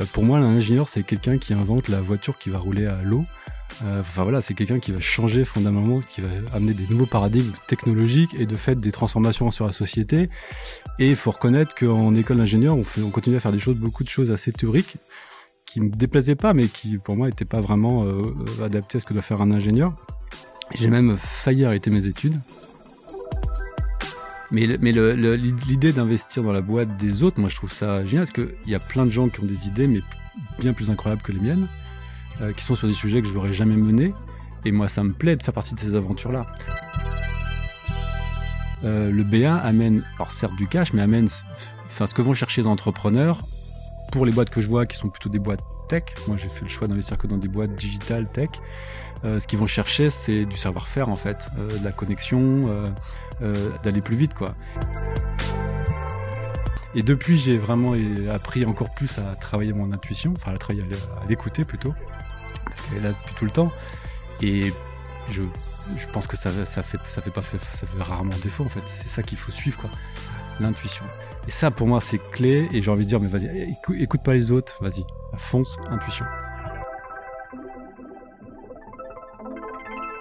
Euh, pour moi, l'ingénieur, c'est quelqu'un qui invente la voiture qui va rouler à l'eau. Euh, enfin voilà, c'est quelqu'un qui va changer fondamentalement, qui va amener des nouveaux paradigmes technologiques et de fait des transformations sur la société. Et il faut reconnaître qu'en école d'ingénieur, on, on continue à faire des choses, beaucoup de choses assez théoriques qui me déplaisaient pas, mais qui pour moi n'étaient pas vraiment euh, adaptées à ce que doit faire un ingénieur. J'ai même failli arrêter mes études. Mais, l'idée d'investir dans la boîte des autres, moi je trouve ça génial parce qu'il y a plein de gens qui ont des idées, mais bien plus incroyables que les miennes, euh, qui sont sur des sujets que je n'aurais jamais menés. Et moi, ça me plaît de faire partie de ces aventures-là. Euh, le B1 amène, alors certes du cash, mais amène enfin, ce que vont chercher les entrepreneurs pour les boîtes que je vois qui sont plutôt des boîtes tech. Moi, j'ai fait le choix d'investir que dans des boîtes digitales tech. Euh, ce qu'ils vont chercher, c'est du savoir-faire en fait, euh, de la connexion, euh, d'aller plus vite quoi. Et depuis, j'ai vraiment appris encore plus à travailler mon intuition, enfin à travailler, à l'écouter plutôt, parce qu'elle est là depuis tout le temps. Et je, pense que ça, fait, pas, rarement défaut en fait. C'est ça qu'il faut suivre quoi, l'intuition. Et ça, pour moi, c'est clé. Et j'ai envie de dire, mais vas-y, écoute pas les autres, vas-y, fonce, intuition.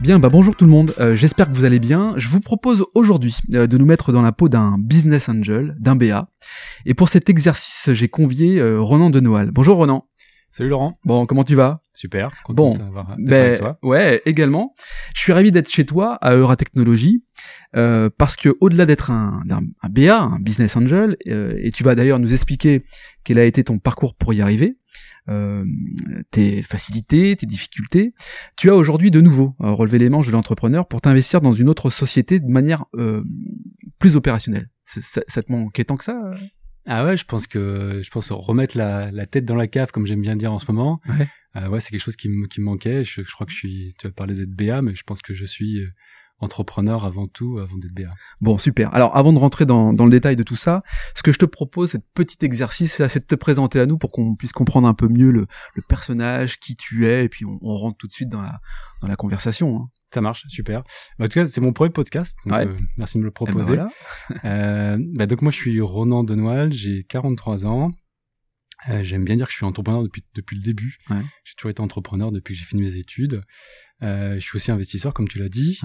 Bien, bah bonjour tout le monde, euh, j'espère que vous allez bien. Je vous propose aujourd'hui euh, de nous mettre dans la peau d'un business angel, d'un BA. Et pour cet exercice, j'ai convié euh, Ronan de Noël. Bonjour Ronan. Salut Laurent. Bon, comment tu vas? Super, content bon, ben, avec toi. Ouais, également. Je suis ravi d'être chez toi à Euratechnologie parce que au-delà d'être un, un, BA, un business angel, et tu vas d'ailleurs nous expliquer quel a été ton parcours pour y arriver, euh, tes facilités, tes difficultés, tu as aujourd'hui de nouveau euh, relevé les manches de l'entrepreneur pour t'investir dans une autre société de manière euh, plus opérationnelle. Ça, ça, te manquait tant que ça ah ouais, je pense que je pense remettre la, la tête dans la cave, comme j'aime bien dire en ce moment. Ouais, ouais c'est quelque chose qui, me, qui manquait. Je, je, crois que je suis. Tu as parlé d'être BA, mais je pense que je suis entrepreneur avant tout, avant d'être BA. Bon, super. Alors, avant de rentrer dans, dans, le détail de tout ça, ce que je te propose, cette petit exercice, c'est de te présenter à nous pour qu'on puisse comprendre un peu mieux le, le, personnage, qui tu es, et puis on, on, rentre tout de suite dans la, dans la conversation. Hein. Ça marche, super. Bah, en tout cas, c'est mon premier podcast. Donc, euh, merci de me le eh ben proposer. euh, bah, donc moi, je suis Ronan Denoël, j'ai 43 ans. Euh, J'aime bien dire que je suis entrepreneur depuis depuis le début. Ouais. J'ai toujours été entrepreneur depuis que j'ai fini mes études. Euh, je suis aussi investisseur, comme tu l'as dit.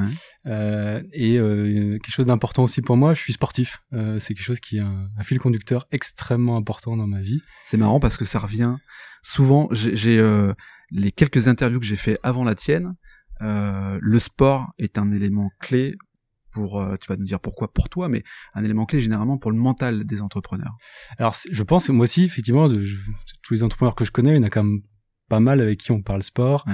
Euh, et euh, quelque chose d'important aussi pour moi, je suis sportif. C'est quelque chose qui est un, fil conducteur extrêmement important dans ma vie. C'est marrant parce que ça revient souvent. J'ai euh, les quelques interviews que j'ai fait avant la tienne. le sport est un élément clé pour, tu vas nous dire pourquoi pour toi, mais un élément clé généralement pour le mental des entrepreneurs. Alors, je pense que moi aussi, effectivement, tous les entrepreneurs que je connais, il y en a quand même pas mal avec qui on parle sport,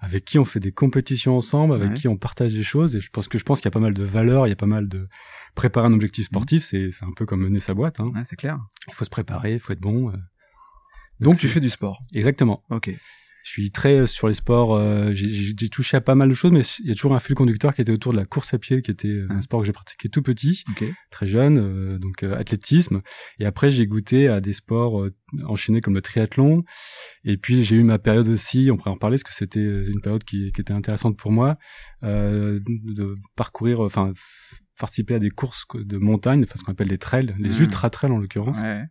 avec qui on fait des compétitions ensemble, avec qui on partage des choses. Et je pense que je pense qu'il y a pas mal de valeurs, il y a pas mal de préparer un objectif mmh. sportif. C'est c'est un peu comme mener sa boîte. Hein. c'est clair. Il faut se préparer, il faut être bon. Euh. Donc, Donc tu fais du sport. Exactement. Ok je suis très euh, sur les sports. Euh, j'ai touché à pas mal de choses, mais il y a toujours un fil conducteur qui était autour de la course à pied, qui était euh, un sport que j'ai pratiqué tout petit, très jeune, donc athlétisme. Et après, j'ai goûté à des sports enchaînés comme le triathlon. Et puis, j'ai eu ma période aussi, on pourrait en parler, parce que c'était une période qui, qui, était intéressante pour moi, de parcourir, enfin, participer à des courses de montagne, enfin ce qu'on appelle les trails, les mmh. ultra trails en l'occurrence. Ouais.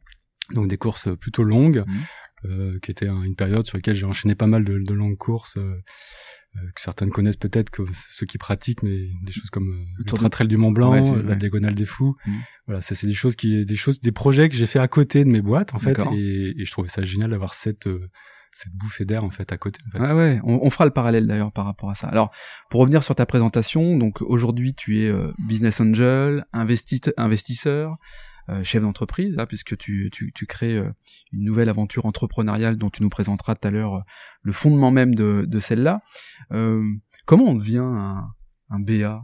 Donc des courses plutôt longues. Mmh. Euh, qui était une période sur laquelle j'ai enchaîné pas mal de, de longues courses euh, euh, que certaines connaissent peut-être que ceux qui pratiquent mais des choses comme le train trail du Mont Blanc la diagonale des fous mmh. voilà ça c'est des choses qui des choses des projets que j'ai fait à côté de mes boîtes en fait et, et, je trouvais ça génial d'avoir cette cette bouffée d'air en fait à côté. En fait. Ouais, ouais, on, on, fera le parallèle d'ailleurs par rapport à ça. Alors, pour revenir sur ta présentation, donc aujourd'hui tu es business angel, investisseur, euh, chef d'entreprise, hein, puisque tu, tu, tu crées euh, une nouvelle aventure entrepreneuriale dont tu nous présenteras tout à l'heure euh, le fondement même de, de celle-là. comment on devient un, un BA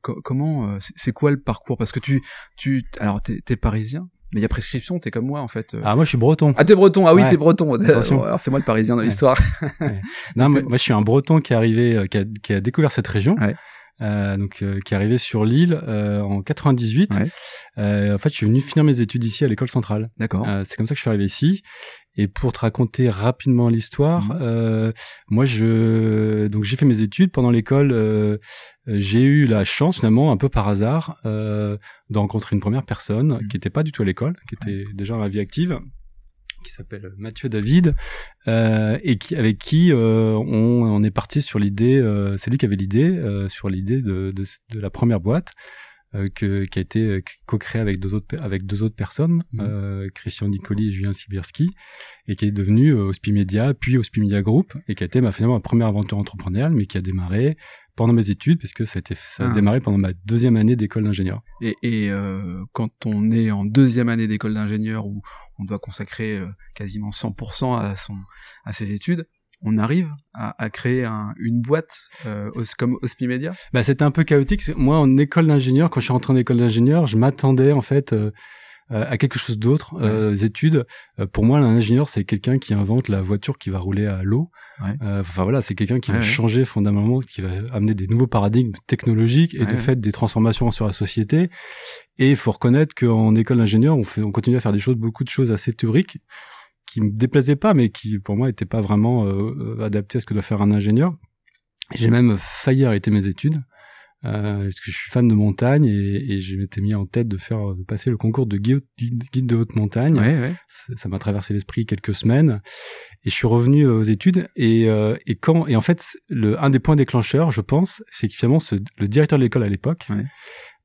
comment c'est quoi le parcours? Parce que tu, tu, alors t'es es parisien, Mais il y a prescription, t'es comme moi en fait. Ah moi je suis breton. Ah t'es breton, ah oui t'es breton. Alors c'est moi le parisien dans l'histoire. Non mais moi je suis un breton qui est arrivé, qui a, qui a découvert cette région. Euh, donc euh, qui est arrivé sur l'île euh, en 98. Ouais. en fait, je suis venu finir mes études ici à l'école centrale. D'accord. c'est comme ça que je suis arrivé ici. Et pour te raconter rapidement l'histoire, mhm. moi je donc j'ai fait mes études pendant l'école. j'ai eu la chance finalement, un peu par hasard, de rencontrer une première personne mhm. qui n'était pas du tout à l'école, qui était déjà dans la vie active qui s'appelle Mathieu David euh, et qui avec qui euh, on, on, est parti sur l'idée euh, c'est lui qui avait l'idée euh, sur l'idée de, de, de, la première boîte euh, que, qui a été co-créée avec deux autres avec deux autres personnes mmh. Christian Nicoli et Julien Sibierski et qui est devenu Hospimedia puis Hospimedia Group et qui a été ma, finalement ma première aventure entrepreneuriale mais qui a démarré pendant mes études, parce que ça a été ça a ah. démarré pendant ma deuxième année d'école d'ingénieur. Et, et euh, quand on est en deuxième année d'école d'ingénieur où on doit consacrer euh, quasiment 100% à son à ses études, on arrive à, à créer un, une boîte euh, comme Hospimedia Bah c'était un peu chaotique. Moi en école d'ingénieur, quand je suis rentré en école d'ingénieur, je m'attendais en fait euh, à quelque chose d'autre. Euh, études, euh, pour moi, l'ingénieur, c'est quelqu'un qui invente la voiture qui va rouler à l'eau. Enfin voilà, c'est quelqu'un qui va changer fondamentalement, qui va amener des nouveaux paradigmes technologiques et de fait des transformations sur la société. Et il faut reconnaître qu'en école d'ingénieur, on, fait, on continue à faire des choses, beaucoup de choses assez théoriques qui me déplaisaient pas, mais qui pour moi n'étaient pas vraiment adaptées à ce que doit faire un ingénieur. J'ai même failli arrêter mes études euh, parce que je suis fan de montagne et, et je m'étais mis en tête de faire de passer le concours de guide, guide de haute montagne. Ouais, ouais. Ça m'a traversé l'esprit quelques semaines et je suis revenu euh, aux études et, euh, et quand et en fait le un des points déclencheurs, je pense, c'est que finalement ce, le directeur de l'école à l'époque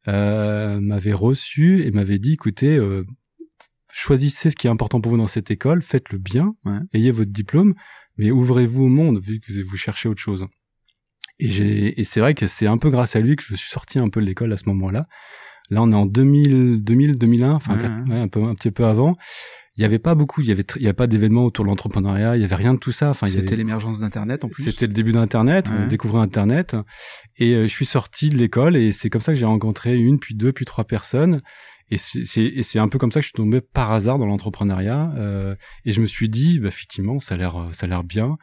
euh, m'avait reçu et m'avait dit écoutez euh, choisissez ce qui est important pour vous dans cette école, faites-le bien, ayez votre diplôme, mais ouvrez-vous au monde vu que vous cherchez autre chose. Et, et c'est vrai que c'est un peu grâce à lui que je suis sorti un peu de l'école à ce moment-là. Là, on est en 2000, 2000, 2001, enfin un peu un petit peu avant. Il y avait pas beaucoup, il y avait il y a pas d'événements autour de l'entrepreneuriat, il y avait rien de tout ça. Enfin, c'était l'émergence d'internet en plus. C'était le début d'internet, on découvrait internet et euh, je suis sorti de l'école et c'est comme ça que j'ai rencontré une puis deux puis trois personnes et c'est un peu comme ça que je suis tombé par hasard dans l'entrepreneuriat. Euh, et je me suis dit, bah, effectivement, ça a l'air, ça a l'air bien.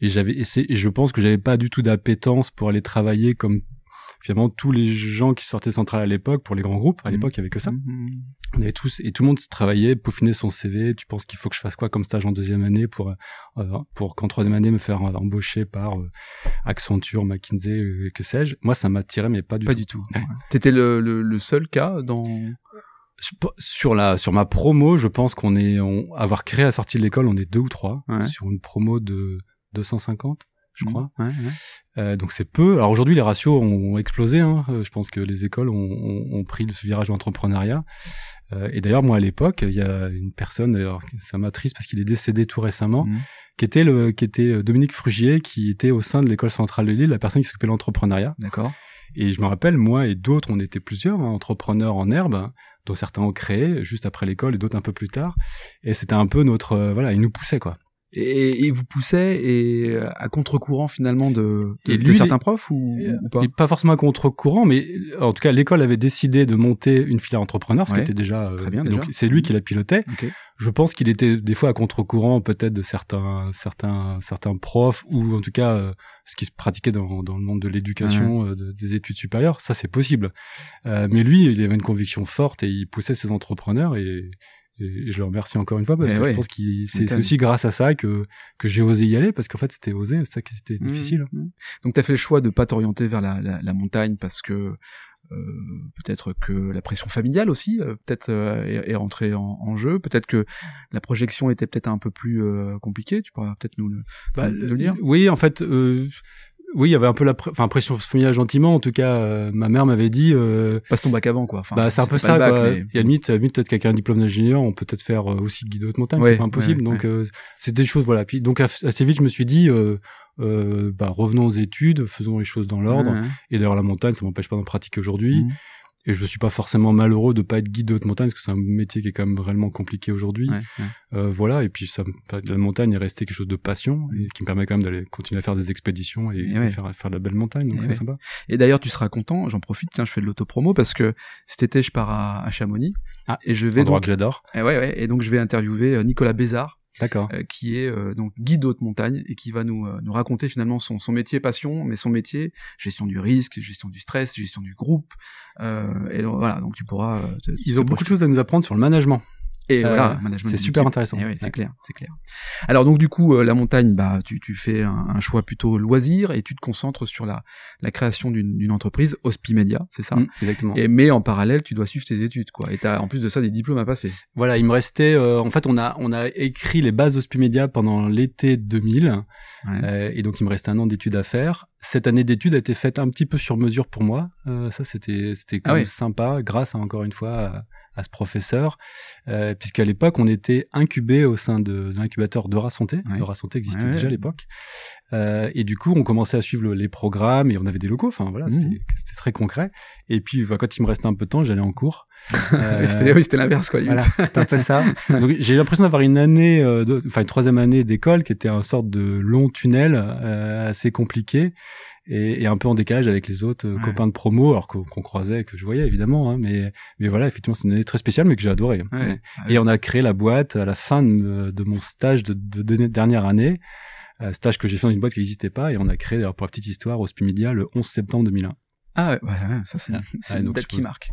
Et j'avais, et, et, je pense que j'avais pas du tout d'appétence pour aller travailler comme finalement tous les gens qui sortaient central à l'époque pour les grands groupes. À mmh. l'époque, il y avait que ça. Mmh. On avait tous et tout le monde travaillait, peaufinait son CV. Tu penses qu'il faut que je fasse quoi comme stage en deuxième année pour euh, pour qu'en troisième année me faire embaucher par euh, Accenture, McKinsey, euh, que sais-je? Moi, ça m'attirait, mais pas du tout. Pas du tout. T'étais le, le, le seul cas dans sur la sur ma promo, je pense qu'on est on, avoir créé à sortie de l'école, on est deux ou trois sur une promo de 250, je mmh. crois. Ouais, ouais. Euh, donc c'est peu. Alors aujourd'hui, les ratios ont, explosé. Hein. Euh, je pense que les écoles ont, ont, ont pris ce virage d'entrepreneuriat. Euh, et d'ailleurs, moi à l'époque, il y a une personne, d'ailleurs, ça m'a triste parce qu'il est décédé tout récemment, mmh. qui était le qui était euh, Dominique Frugier, qui était au sein de l'école centrale de Lille, la personne qui s'occupait de l'entrepreneuriat. D'accord. Et je me rappelle, moi et d'autres, on était plusieurs hein, entrepreneurs en herbe dont certains ont créé juste après l'école et d'autres un peu plus tard. Et c'était un peu notre, euh, voilà, il nous poussait quoi. Et, et vous poussait et euh, à contre-courant finalement de, de, de certains profs ou, ou, pas? Pas forcément à contre-courant, mais en tout cas l'école avait décidé de monter une filière entrepreneur, ce qui était déjà, euh, très bien. Donc c'est lui qui la pilotait. Okay. Je pense qu'il était des fois à contre-courant peut-être de certains certains certains profs ou en tout cas euh, ce qui se pratiquait dans, dans le monde de l'éducation, ouais. des études supérieures. Ça c'est possible. mais lui, il avait une conviction forte et il poussait ses entrepreneurs et et je le remercie encore une fois parce que je pense que c'est aussi grâce à ça que que j'ai osé y aller parce qu'en fait c'était osé, c'est ça qui était mmh, difficile. Mmh. Donc tu as fait le choix de pas t'orienter vers la, la, la, montagne parce que euh, peut-être que la pression familiale aussi euh, peut-être euh, est, est, rentrée en, en jeu, peut-être que la projection était peut-être un peu plus euh, compliquée. Tu pourras peut-être nous le, bah, le dire. Oui, en fait oui, il y avait un peu la enfin pression familiale gentiment. En tout cas, euh, ma mère m'avait dit. Euh, Passe ton bac avant, quoi. Enfin, bah, c'est un peu ça. Bac, quoi. Mais... Il y a limite, limite peut-être quelqu'un un diplôme d'ingénieur, on peut peut-être faire euh, aussi guide de haute montagne. Ouais, c'est pas impossible. Ouais, donc, euh, c'est des choses. Voilà. Puis donc assez vite, je me suis dit. Euh, bah, revenons aux études, faisons les choses dans l'ordre. Et d'ailleurs, la montagne, ça m'empêche pas d'en pratiquer aujourd'hui. Mmh. Et je suis pas forcément malheureux de pas être guide de haute montagne parce que c'est un métier qui est quand même vraiment compliqué aujourd'hui. Euh, voilà, et puis ça, la montagne est restée quelque chose de passion et qui me permet quand même d'aller continuer à faire des expéditions et, faire, faire de la belle montagne, donc c'est sympa. Et d'ailleurs, tu seras content, j'en profite, tiens, je fais de l'autopromo parce que cet été je pars à, Chamonix ah, et je vais donc que j'adore. Et ouais, ouais, et donc je vais interviewer euh, Nicolas Bézard D'accord. Euh, qui est euh, donc guide haute montagne et qui va nous, euh, nous raconter finalement son, son métier passion, mais son métier gestion du risque, gestion du stress, gestion du groupe. et donc, voilà, donc tu pourras. Ils ont beaucoup de choses à nous apprendre sur le management. Et voilà, c'est super intéressant. Eh c'est clair, c'est clair. Alors donc du coup, la montagne, bah tu, tu fais un, choix plutôt loisir et tu te concentres sur la, la création d'une entreprise, Hospimedia, c'est ça? Mmh, Exactement. Et mais en parallèle, tu dois suivre tes études, quoi. Et t'as en plus de ça des diplômes à passer. Voilà, il me restait, en fait, on a on a écrit les bases d'Hospimedia pendant l'été 2000, ouais. et donc il me restait un an d'études à faire. Cette année d'études a été faite un petit peu sur mesure pour moi. ça, c'était c'était quand ah même sympa, grâce à encore une fois à ce professeur, euh, puisqu'à l'époque on était incubé au sein de, l'incubateur Dora Santé. Dora Santé existait déjà à l'époque, euh, et du coup on commençait à suivre les programmes et on avait des locaux. Enfin voilà, mmh. c'était très concret. Et puis bah, quand il me restait un peu de temps, j'allais en cours. Euh, oui, c'était l'inverse quoi. Voilà, c'était un peu ça. Donc j'ai l'impression d'avoir une année, euh, enfin une troisième année d'école qui était un sorte de long tunnel euh, assez compliqué et, et, un peu en décalage avec les autres euh, copains de promo, alors qu'on croisait, que je voyais évidemment. Hein, mais, mais voilà, effectivement, c'est une année très spéciale, mais que j'ai adoré. Et, on a créé la boîte à la fin de, de mon stage de, de, dernière année, euh, stage que j'ai fait dans une boîte qui n'existait pas, et on a créé, alors pour la petite histoire, Hospimedia le 11 septembre 2001. Ah ouais, ouais, ça c'est ah, une date qui marque.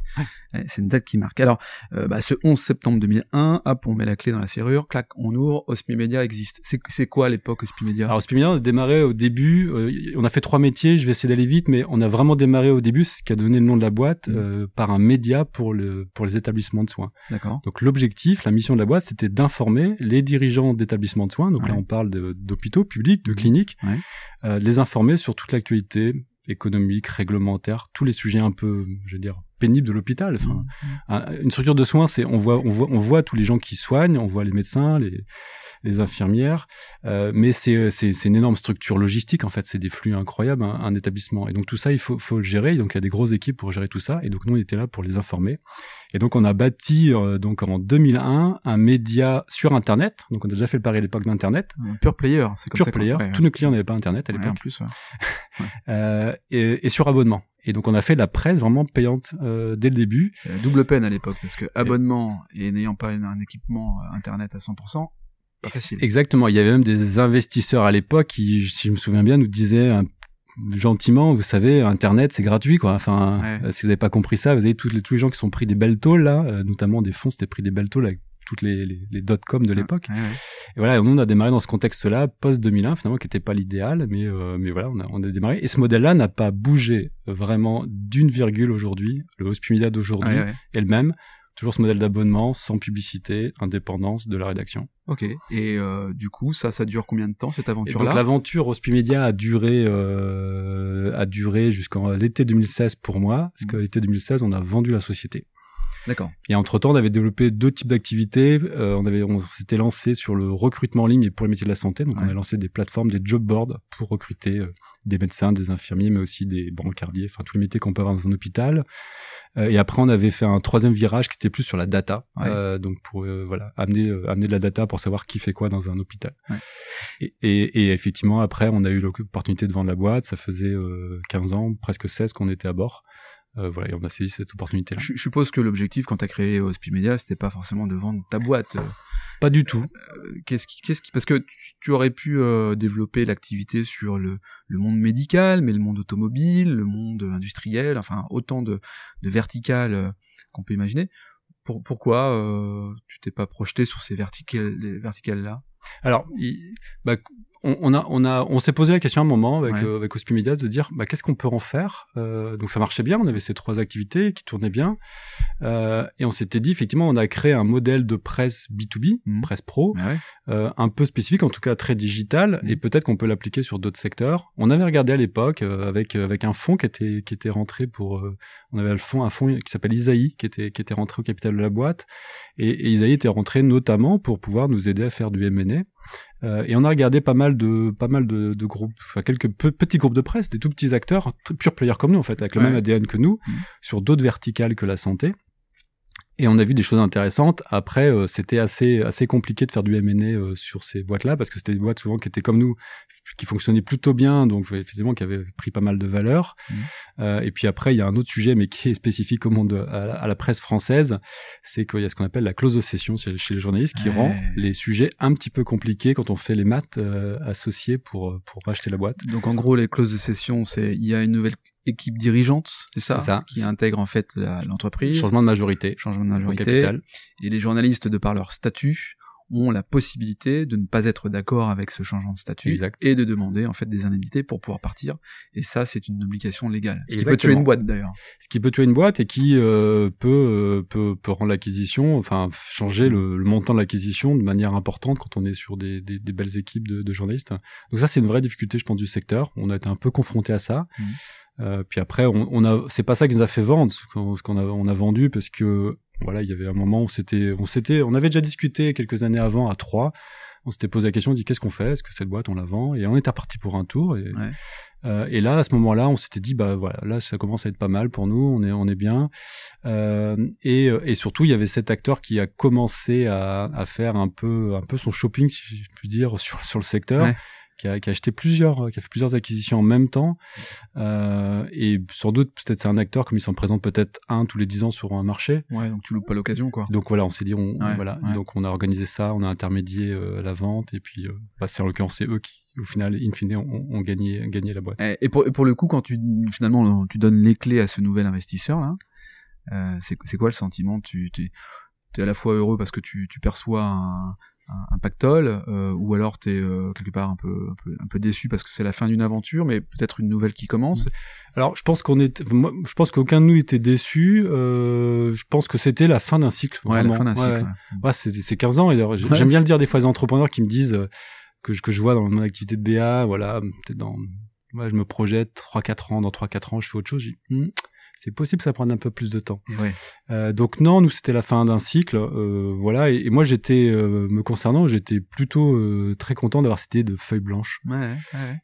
c'est une date qui marque. Alors, euh, bah, ce 11 septembre 2001, hop, on met la clé dans la serrure, clac, on ouvre, Hospimedia existe. C'est quoi à l'époque Hospimedia Alors Hospimedia, on a démarré au début, euh, on a fait trois métiers, je vais essayer d'aller vite, mais on a vraiment démarré au début, ce qui a donné le nom de la boîte, mmh. euh, par un média pour, le, pour les établissements de soins. D'accord. Donc l'objectif, la mission de la boîte, c'était d'informer les dirigeants d'établissements de soins, donc là on parle d'hôpitaux publics, de mmh. cliniques, les informer sur toute l'actualité économique, réglementaire, tous les sujets un peu, je veux dire, pénibles de l'hôpital. Enfin, mmh. une structure de soins, c'est on voit, on voit, on voit tous les gens qui soignent, on voit les médecins, les les infirmières, euh, mais c'est c'est c'est une énorme structure logistique en fait, c'est des flux incroyables un, un, établissement. Et donc tout ça, il faut faut le gérer. Donc il y a des grosses équipes pour gérer tout ça. Et donc nous on était là pour les informer. Et donc on a bâti euh, donc en 2001 un média sur Internet. Donc on a déjà fait le pari à l'époque d'Internet. Pure player, c'est comme Pure player. Tous nos clients n'avaient pas Internet à l'époque. en plus. euh, et, et, sur abonnement. Et donc on a fait de la presse vraiment payante euh, dès le début. Double peine à l'époque parce que abonnement et, n'ayant pas un, équipement euh, internet à 100%, pas facile. Exactement. Il y avait même des investisseurs à l'époque qui, si je me souviens bien, nous disaient gentiment, vous savez, Internet, c'est gratuit, quoi. Enfin, euh, si vous n'avez pas compris ça, vous avez tous les, tous les gens qui sont pris des belles tôles, là, euh, notamment des fonds, c'était pris des belles tôles avec toutes les, les, les dot-com de l'époque. Et voilà, on a démarré dans ce contexte-là, post-2001, finalement, qui n'était pas l'idéal, mais, euh, mais voilà, on a, on a démarré. Et ce modèle-là n'a pas bougé vraiment d'une virgule aujourd'hui. Le Hospimedia d'aujourd'hui est le même toujours ce modèle d'abonnement, sans publicité, indépendance de la rédaction. Ok. Et euh, du coup, ça, ça dure combien de temps cette aventure-là Donc l'aventure Hospimedia a duré, euh, a duré jusqu'en l'été 2016 pour moi, parce mmh. qu'à l'été 2016, on a vendu la société. D'accord. Et entre temps, on avait développé deux types d'activités. Euh, on avait, on s'était lancé sur le recrutement en ligne et pour les métiers de la santé. Donc, on a lancé des plateformes, des job boards pour recruter euh, des médecins, des infirmiers, mais aussi des brancardiers, enfin tous les métiers qu'on peut avoir dans un hôpital. Euh, et après, on avait fait un troisième virage qui était plus sur la data, euh, donc pour euh, voilà amener amener de la data pour savoir qui fait quoi dans un hôpital. Et, et, et, effectivement, après, on a eu l'opportunité de vendre la boîte. Ça faisait 15 ans, presque 16 qu'on était à bord. Euh, voilà, et on a saisi cette opportunité-là. Je, suppose que l'objectif quand tu as créé Hospimedia, c'était pas forcément de vendre ta boîte. Pas du tout. Euh, qu'est-ce qui, qu'est-ce qui, parce que tu, aurais pu euh, développer l'activité sur le, le monde médical, mais le monde automobile, le monde industriel, enfin autant de, de verticales euh, qu'on peut imaginer. Pour, pourquoi tu t'es pas projeté sur ces verticales, verticales là Alors, bah, on, a, on a, on s'est posé la question un moment avec ouais. euh, avec de dire, bah, qu'est-ce qu'on peut en faire euh, Donc ça marchait bien, on avait ces trois activités qui tournaient bien, euh, et on s'était dit effectivement, on a créé un modèle de presse B2B, mmh. presse pro, ah euh, un peu spécifique, en tout cas très digital, mmh. et peut-être qu'on peut l'appliquer sur d'autres secteurs. On avait regardé à l'époque euh, avec avec un fonds qui était qui était rentré pour, on avait le fonds, un fonds qui s'appelle Isaïe, qui était qui était rentré au capital de la boîte, et, et Isaïe était rentré notamment pour pouvoir nous aider à faire du M&A. Euh, et on a regardé pas mal de pas mal de, de groupes, enfin quelques petits groupes de presse, des tout petits acteurs, pure players comme nous en fait, avec le même ADN que nous, mmh. sur d'autres verticales que la santé et on a vu des choses intéressantes. Après, euh, c'était assez assez compliqué de faire du M&A euh, sur ces boîtes-là parce que c'était des boîtes souvent qui étaient comme nous, qui fonctionnaient plutôt bien, donc effectivement qui avaient pris pas mal de valeur. Mmh. Euh, et puis après, il y a un autre sujet, mais qui est spécifique au monde à la, presse française, c'est qu'il y a ce qu'on appelle la clause de cession chez, les journalistes, qui rend les sujets un petit peu compliqués quand on fait les maths associés pour pour racheter la boîte. Donc en gros, les clauses de cession, c'est il y a une nouvelle équipe dirigeante, c'est ça, ça, qui intègre en fait l'entreprise. Changement de majorité. Changement de majorité. Capital. Et les journalistes, de par leur statut, ont la possibilité de ne pas être d'accord avec ce changement de statut et de demander en fait des indemnités pour pouvoir partir. Et ça, c'est une obligation légale. Ce qui peut tuer une boîte d'ailleurs. Ce qui peut tuer une boîte et qui euh, peut, euh, peut peut rendre l'acquisition, enfin changer le, montant de l'acquisition de manière importante quand on est sur des, des, des belles équipes de, de, journalistes. Donc ça, c'est une vraie difficulté, je pense, du secteur. On a été un peu confronté à ça. Mmh. Euh, puis après, on, on a, c'est pas ça qui nous a fait vendre, ce qu'on a, on a vendu parce que voilà, il y avait un moment où c'était, on s'était, on avait déjà discuté quelques années avant à trois. On s'était posé la question, on dit qu'est-ce qu'on fait? Est-ce que cette boîte on la vend? Et on était reparti pour un tour. Et, euh, et là, à ce moment-là, on s'était dit bah voilà, là ça commence à être pas mal pour nous, on est on est bien. Euh, et, et surtout, il y avait cet acteur qui a commencé à, à faire un peu un peu son shopping, si je puis dire, sur sur le secteur qui a, qui a acheté plusieurs, qui a fait plusieurs acquisitions en même temps. Euh, et sans doute, peut-être c'est un acteur comme il s'en présente peut-être un tous les dix ans sur un marché. Ouais, donc tu loupes pas l'occasion, quoi. Donc voilà, on s'est dit, on, voilà, donc on a organisé ça, on a intermédié euh, la vente, et puis euh, bah, c'est en l'occurrence c'est eux qui, au final, in fine, ont, gagné, gagné la boîte. Et pour, pour le coup, quand tu finalement tu donnes les clés à ce nouvel investisseur là, euh, c'est quoi le sentiment? Tu es, à la fois heureux parce que tu, tu perçois un, un, pactole euh, ou alors t'es euh, quelque part un peu, un peu un peu déçu parce que c'est la fin d'une aventure mais peut-être une nouvelle qui commence. Alors je pense qu'on est moi, je pense qu'aucun de nous était déçu euh, je pense que c'était la fin d'un cycle ouais, la fin d'un cycle ouais, c'est c'est 15 ans et j'aime bien le dire des fois les entrepreneurs qui me disent que je que je vois dans mon activité de BA voilà peut-être dans ouais, je me projette 3 4 ans dans 3 4 ans je fais autre chose c'est possible que ça prenne un peu plus de temps. Euh, donc non, nous c'était la fin d'un cycle, euh, voilà. Et, moi j'étais, euh, me concernant, j'étais plutôt euh, très content d'avoir cette idée de feuille blanche. Ouais,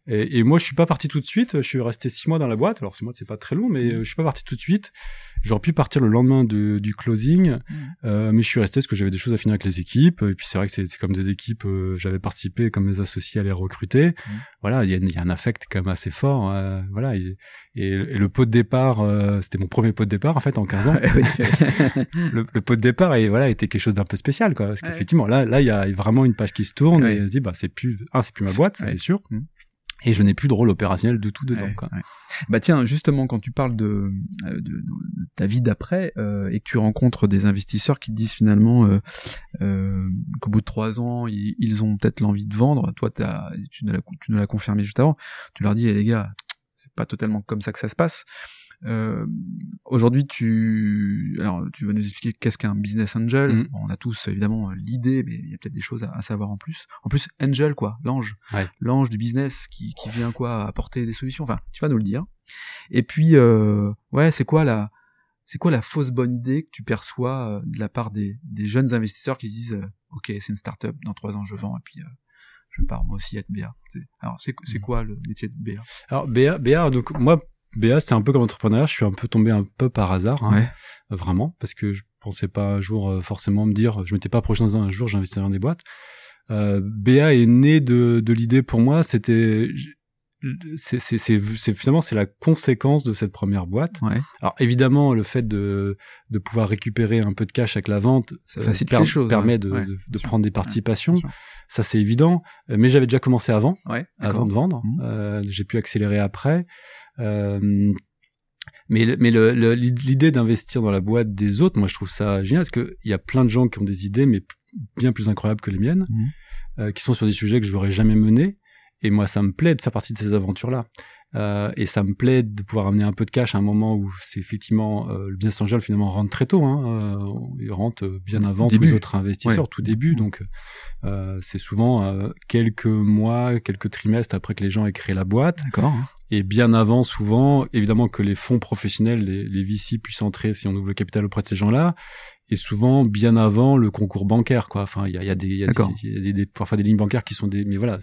et, et, moi je suis pas parti tout de suite. Je suis resté six mois dans la boîte. Alors six mois c'est pas très long, mais mm. je suis pas parti tout de suite. J'aurais pu partir le lendemain de, du closing, mm. euh, mais je suis resté parce que j'avais des choses à finir avec les équipes. Et puis c'est vrai que c'est comme des équipes, euh, j'avais participé comme mes associés à les recruter. Mm. Voilà, il y, y, a un affect quand même assez fort. Euh, voilà, et, et, le pot de départ, euh, c'était mon premier pot de départ en fait en 15 ans. le, le, pot de départ et voilà était quelque chose d'un peu spécial quoi, parce qu'effectivement là là il y a vraiment une page qui se tourne et on se dit bah c'est plus un c'est plus ma boîte, c'est sûr. Mm et je n'ai plus de rôle opérationnel du tout dedans. quoi. Bah tiens, justement, quand tu parles de, euh, de, ta vie d'après euh, et que tu rencontres des investisseurs qui te disent finalement euh, euh qu'au bout de trois ans, ils, ont peut-être l'envie de vendre, toi as, tu ne l'as confirmé juste avant, tu leur dis, eh, les gars, c'est pas totalement comme ça que ça se passe. Euh, Aujourd'hui, tu, alors, tu vas nous expliquer qu'est-ce qu'un business angel. Mm. on a tous évidemment l'idée, mais il y a peut-être des choses à, savoir en plus. En plus, angel quoi, l'ange, l'ange du business qui, qui vient quoi apporter des solutions. Enfin, tu vas nous le dire. Et puis, euh, ouais, c'est quoi la, c'est quoi la fausse bonne idée que tu perçois euh, de la part des, des jeunes investisseurs qui se disent, euh, ok, c'est une startup, dans trois ans je vends et puis euh, je pars moi aussi être BA. Alors c'est c'est mm. quoi le métier de BA Alors BA, BA, donc moi BA, c'était un peu comme entrepreneur. Je suis un peu tombé un peu par hasard, hein, vraiment, parce que je pensais pas un jour euh, forcément me dire, je m'étais pas projeté dans un jour, j'investirais dans des boîtes. Euh, BA est né de, de l'idée pour moi, c'était c'est c'est finalement c'est la conséquence de cette première boîte. Ouais. Alors évidemment le fait de de pouvoir récupérer un peu de cash avec la vente, ça euh, choses, permet de, de, prendre des participations. ça c'est évident. Mais j'avais déjà commencé avant, avant de vendre. Mmh. Euh, J'ai pu accélérer après. Euh, mais mais l'idée d'investir dans la boîte des autres, moi je trouve ça génial parce que il y a plein de gens qui ont des idées, mais bien plus incroyables que les miennes, mmh. euh, qui sont sur des sujets que je n'aurais jamais menés. Et moi, ça me plaît de faire partie de ces aventures-là. Euh, et ça me plaît de pouvoir amener un peu de cash à un moment où c'est effectivement euh, le business angel finalement rentre très tôt. Hein, euh, il rentre bien avant tous les autres investisseurs, tout début. Donc euh, c'est souvent quelques mois, quelques trimestres après que les gens aient créé la boîte. D'accord. Et bien avant, souvent, évidemment que les fonds professionnels, les, les VC puissent entrer si on ouvre le capital auprès de ces gens-là. Et souvent bien avant le concours bancaire quoi enfin il y a, y a des il y a, des, des, parfois des lignes bancaires qui sont des mais voilà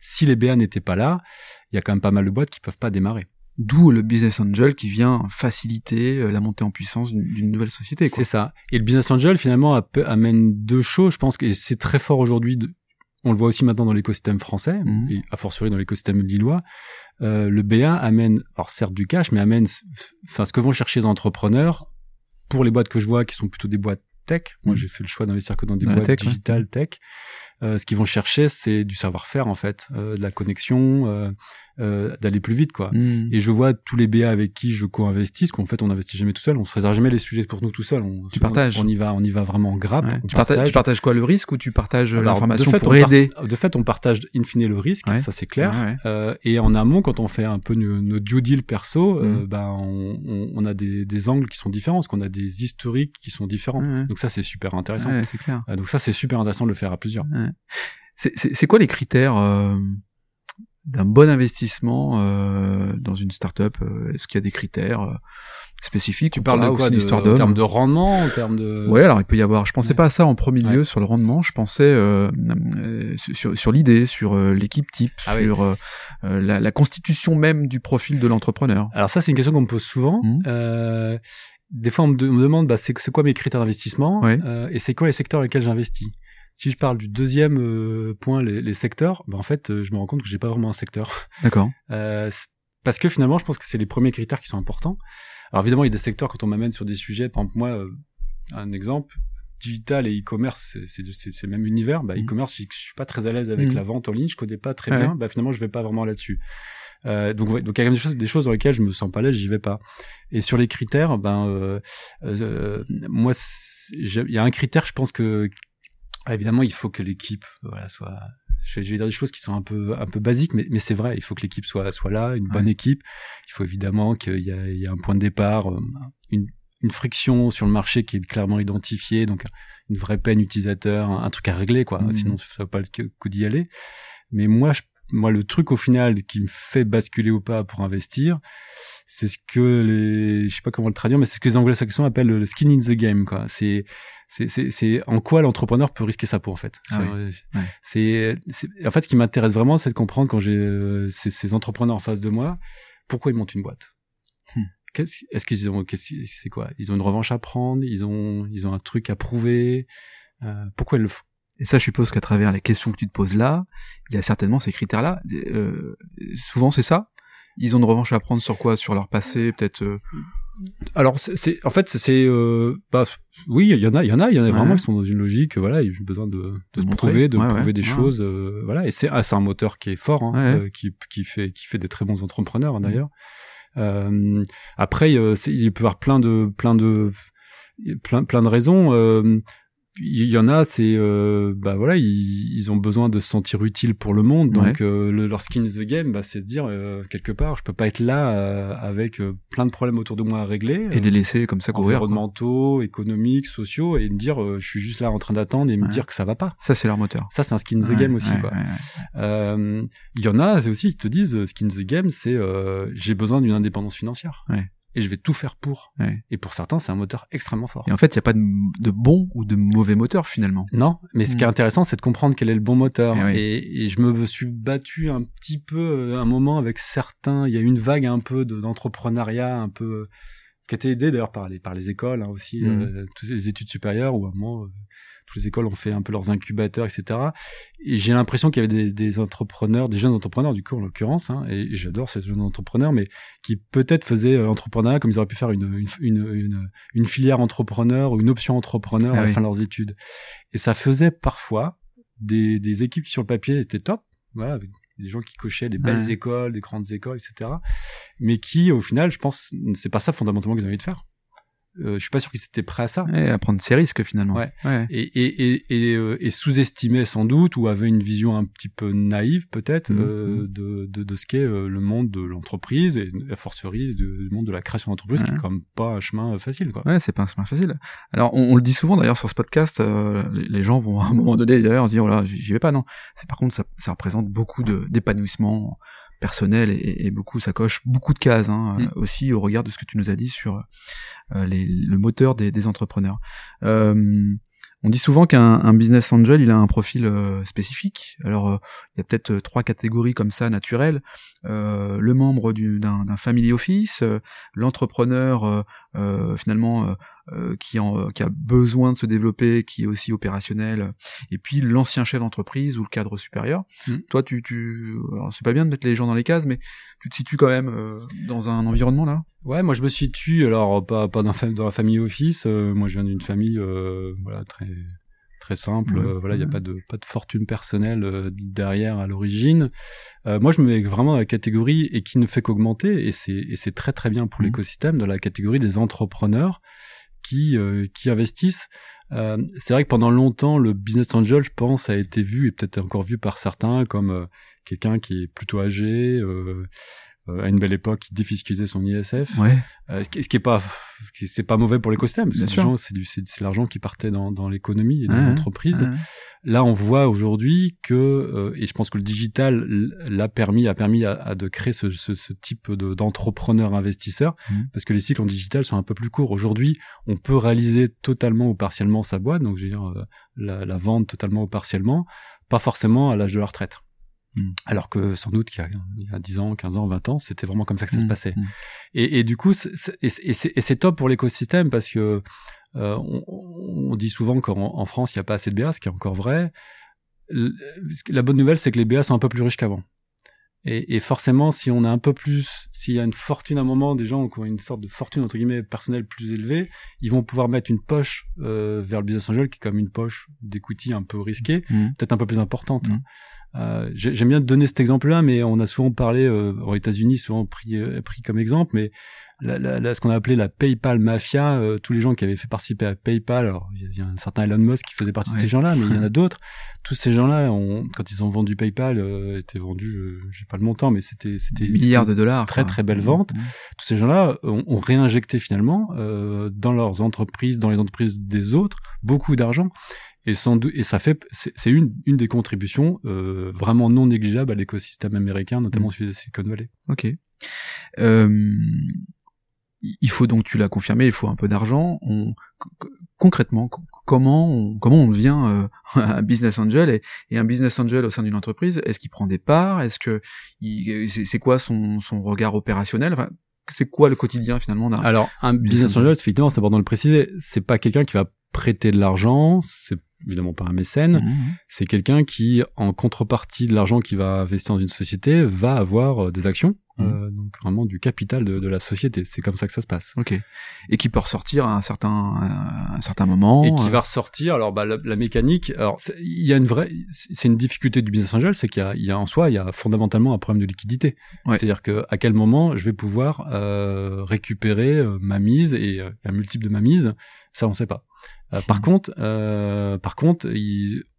si les BA n'étaient pas là il y a quand même pas mal de boîtes qui peuvent pas démarrer D'où le business angel qui vient faciliter euh, la montée en puissance d'une nouvelle société. C'est ça. Et le business angel finalement amène deux choses. Je pense que c'est très fort aujourd'hui. On le voit aussi maintenant dans l'écosystème français, mmh. et a fortiori dans l'écosystème lillois. Euh, le BA amène, alors certes du cash, mais amène, enfin ce que vont chercher les entrepreneurs pour les boîtes que je vois qui sont plutôt des boîtes tech. Moi, mmh. j'ai fait le choix d'investir que dans des boîtes digitales tech. Euh, ce qu'ils vont chercher, c'est du savoir-faire en fait, euh, de la connexion, euh, euh, d'aller plus vite quoi. Hmm. Et je vois tous les BA avec qui je co-investis, qu'en fait on n'investit jamais tout seul, on se réserve jamais les sujets pour nous tout seul. On, tu partages. On y va, on y va vraiment en grappe. Tu, partages, tu, partages, quoi le risque ou tu partages l'information pour aider? De fait, on partage in fine le risque, ça c'est clair. Euh, et en amont, quand on fait un peu nos, due deal perso, euh, hmm. ben on, on, a des, des, angles qui sont différents, parce qu'on a des historiques qui sont différents. Donc ça c'est super intéressant. Clair. Euh, donc ça c'est super intéressant de le faire à plusieurs. C'est quoi les critères d'un bon investissement euh, dans une startup euh, Est-ce qu'il y a des critères euh, spécifiques Tu parles de quoi de, En termes de rendement, en termes de. Ouais, alors il peut y avoir. Je pensais pas à ça en premier lieu sur le rendement. Je pensais euh, sur, sur l'idée, sur l'équipe type, ah sur la, la, constitution même du profil de l'entrepreneur. Alors ça, c'est une question qu'on me pose souvent. Mmh. des fois, on me, demande, bah, c'est quoi mes critères d'investissement? Et c'est quoi les secteurs dans lesquels j'investis? Si je parle du deuxième euh, point, les, les secteurs, ben en fait, euh, je me rends compte que j'ai pas vraiment un secteur. D'accord. Euh, parce que finalement, je pense que c'est les premiers critères qui sont importants. Alors évidemment, il y a des secteurs quand on m'amène sur des sujets. Par exemple, moi, euh, un exemple, digital et e-commerce, c'est le même univers. Bah, mmh. e-commerce, je, je, suis pas très à l'aise avec mmh. la vente en ligne, je connais pas très bien. Bah, finalement, je vais pas vraiment là-dessus. Euh, donc, donc il y a quand même des choses, des choses dans lesquelles je me sens pas l'aise, j'y vais pas. Et sur les critères, ben euh, euh, moi, il y a un critère, je pense que évidemment, il faut que l'équipe voilà, soit. Je vais dire des choses qui sont un peu un peu basiques, mais, mais c'est vrai. Il faut que l'équipe soit soit là, une bonne équipe. Il faut évidemment qu'il y, y ait un point de départ, euh, une, une friction sur le marché qui est clairement identifiée, donc une vraie peine utilisateur, un, truc à régler, quoi. Mmh. Sinon, ça va pas le coup d'y aller. Mais moi, je, moi, le truc au final qui me fait basculer ou pas pour investir, c'est ce que les, je sais pas comment le traduire, mais c'est ce que les anglo-saxons appellent le skin in the game, quoi. C'est c'est en quoi l'entrepreneur peut risquer sa peau en fait. Ah c'est en fait ce qui m'intéresse vraiment, c'est de comprendre quand j'ai euh, ces, entrepreneurs en face de moi, pourquoi ils montent une boîte. Hmm. Est-ce qu'ils ont c'est quoi? Ils ont une revanche à prendre, ils ont ils ont un truc à prouver? Euh, pourquoi ils le font? Et ça, je suppose qu'à travers les questions que tu te poses là, il y a certainement ces critères-là. Euh, souvent, c'est ça? Ils ont une revanche à prendre sur quoi? Sur leur passé, peut-être. Euh, alors c'est en fait c'est euh, bah oui il y en a il y en a il y en a vraiment qui sont dans une logique voilà ils ont besoin de, de, se prouver de prouver des choses euh, voilà. Et c'est ah, un moteur qui est fort hein, euh, qui qui fait qui fait des très bons entrepreneurs hein, d'ailleurs. Euh, après il peut y avoir plein de plein de plein plein de raisons il y en a, c'est euh, bah voilà, ils, ils, ont besoin de se sentir utiles pour le monde. Donc euh, le, leur skin the game, bah, c'est se dire euh, quelque part, je peux pas être là euh, avec euh, plein de problèmes autour de moi à régler et les laisser comme ça courir, environnementaux, économiques, sociaux, et me dire je suis juste là en train d'attendre et me dire que ça va pas. Ça c'est leur moteur. Ça c'est un skin the game aussi. Il y en a, c'est aussi ils te disent skin the game, c'est j'ai besoin d'une indépendance financière. Ouais et je vais tout faire pour. Et pour certains, c'est un moteur extrêmement fort. Et en fait, il n'y a pas de, de, bon ou de mauvais moteur finalement. Non, mais ce qui est mm. intéressant, c'est de comprendre quel est le bon moteur. Et, et, je me suis battu un petit peu euh, un moment avec certains. Il y a une vague un peu d'entrepreneuriat, un peu qui a été aidé d'ailleurs par les par les écoles hein, aussi, mm. euh, toutes les études supérieures où à un moment euh, toutes les écoles ont fait un peu leurs incubateurs, etc. Et j'ai l'impression qu'il y avait des, des, entrepreneurs, des jeunes entrepreneurs du coup en l'occurrence, hein, et, j'adore ces jeunes entrepreneurs, mais qui peut-être faisaient euh, entrepreneuriat comme ils auraient pu faire une, une, une, une, filière entrepreneur ou une option entrepreneur ah à la fin de leurs études. Et ça faisait parfois des, des équipes qui sur le papier étaient top, voilà, avec des gens qui cochaient des belles écoles, des grandes écoles, etc. Mais qui, au final, je pense, c'est pas ça fondamentalement qu'ils avaient envie de faire euh, je suis pas sûr qu'ils étaient prêts à ça. Ouais, à prendre ces risques finalement. Ouais. Et, et, et, et, euh, et sous-estimaient sans doute ou avaient une vision un petit peu naïve peut-être mmh, euh, de, de, de, ce qu'est euh, le monde de l'entreprise et a fortiori du monde de la création d'entreprise qui est quand même pas un chemin facile. Quoi. Ouais, c'est pas un chemin facile. Alors on, on le dit souvent d'ailleurs sur ce podcast, les, gens vont à un moment donné d'ailleurs dire oh là j'y vais pas non. C'est par contre ça, ça représente beaucoup d'épanouissement personnel et, beaucoup ça coche beaucoup de cases hein, mm. aussi au regard de ce que tu nous as dit sur les, le moteur des, des entrepreneurs. On dit souvent qu'un business angel, il a un profil euh, spécifique. Alors, euh, il y a peut-être euh, trois catégories comme ça naturelles. le membre d'un family office, l'entrepreneur finalement qui, en, qui a besoin de se développer, qui est aussi opérationnel, et puis l'ancien chef d'entreprise ou le cadre supérieur. Mmh. Toi, tu, tu, c'est pas bien de mettre les gens dans les cases, mais tu te situes quand même dans un environnement là? Ouais, moi je me situe alors pas pas dans, dans la famille office. Euh, moi je viens d'une famille euh, voilà très très simple. Euh, voilà, il y a pas de pas de fortune personnelle derrière à l'origine. moi je me mets vraiment dans la catégorie et qui ne fait qu'augmenter et c'est et c'est très très bien pour mmh. l'écosystème dans la catégorie des entrepreneurs qui qui investissent. c'est vrai que pendant longtemps le business angel, je pense, a été vu et peut-être encore vu par certains comme quelqu'un qui est plutôt âgé. Euh, euh, à une belle époque, qui défiscalisait son ISF. Ouais. Euh, ce, qui, ce qui est pas, c'est pas mauvais pour l'écosystème. C'est c'est l'argent qui partait dans, dans l'économie et dans l'entreprise. Là, on voit aujourd'hui que, euh, et je pense que le digital l'a permis, a permis à, de créer ce, ce, ce type d'entrepreneur investisseur, mmh. parce que les cycles en digital sont un peu plus courts. Aujourd'hui, on peut réaliser totalement ou partiellement sa boîte, donc je veux dire la, la vente totalement ou partiellement, pas forcément à l'âge de la retraite. Mm. Alors que sans doute qu'il y, a, 10 ans, 15 ans, 20 ans, c'était vraiment comme ça que ça se mm. passait. Mm. Et, et, du coup, c'est top pour l'écosystème parce que euh, on, on, dit souvent qu'en France, il n'y a pas assez de BA, ce qui est encore vrai. La bonne nouvelle, c'est que les BA sont un peu plus riches qu'avant. Et, et, forcément, si on a un peu plus, s'il y a une fortune à un moment, des gens qui ont une sorte de fortune entre guillemets personnelle plus élevée, ils vont pouvoir mettre une poche euh, vers le business angel qui est comme une poche d'equity un peu risquée, peut-être un peu plus importante. Euh, J'aime bien donner cet exemple-là, mais on a souvent parlé euh, aux États-Unis, souvent pris, euh, pris comme exemple, mais la, la, ce qu'on a appelé la PayPal mafia, euh, tous les gens qui avaient fait participer à PayPal, alors il y a un certain Elon Musk qui faisait partie de ces gens-là, mais il y en a d'autres. Tous ces gens-là, quand ils ont vendu PayPal, euh, étaient vendus, j'ai pas le montant, mais c'était c'était milliards de dollars, très très belle vente. Tous ces gens-là ont, ont, réinjecté finalement dans leurs entreprises, dans les entreprises des autres, beaucoup d'argent et sans doute et ça fait c'est une une des contributions euh, vraiment non négligeables à l'écosystème américain notamment mm. celui de Silicon Valley. Ok. Euh, il faut donc tu l'as confirmé il faut un peu d'argent on concrètement comment on, comment on devient euh, un business angel et, et, un business angel au sein d'une entreprise est-ce qu'il prend des parts? Est-ce que c'est quoi son, son regard opérationnel? Enfin, c'est quoi le quotidien finalement d'un alors un business angel? effectivement c'est important de le préciser c'est pas quelqu'un qui va prêter de l'argent c'est évidemment pas un mécène, mmh, mmh. c'est quelqu'un qui, en contrepartie de l'argent qu'il va investir dans une société, va avoir euh, des actions, mmh. euh, donc vraiment du capital de, de la société. C'est comme ça que ça se passe. Ok. Et qui peut ressortir à un certain, un certain moment. Et qui euh. va ressortir. Alors, bah, la, mécanique. Alors, il y a une vraie, c'est une difficulté du business angel, c'est qu'il y a, y a en soi, il y a fondamentalement un problème de liquidité. C'est-à-dire que à quel moment je vais pouvoir euh, récupérer ma mise et un multiple de ma mise, ça on sait pas. Euh, par contre, euh, par contre,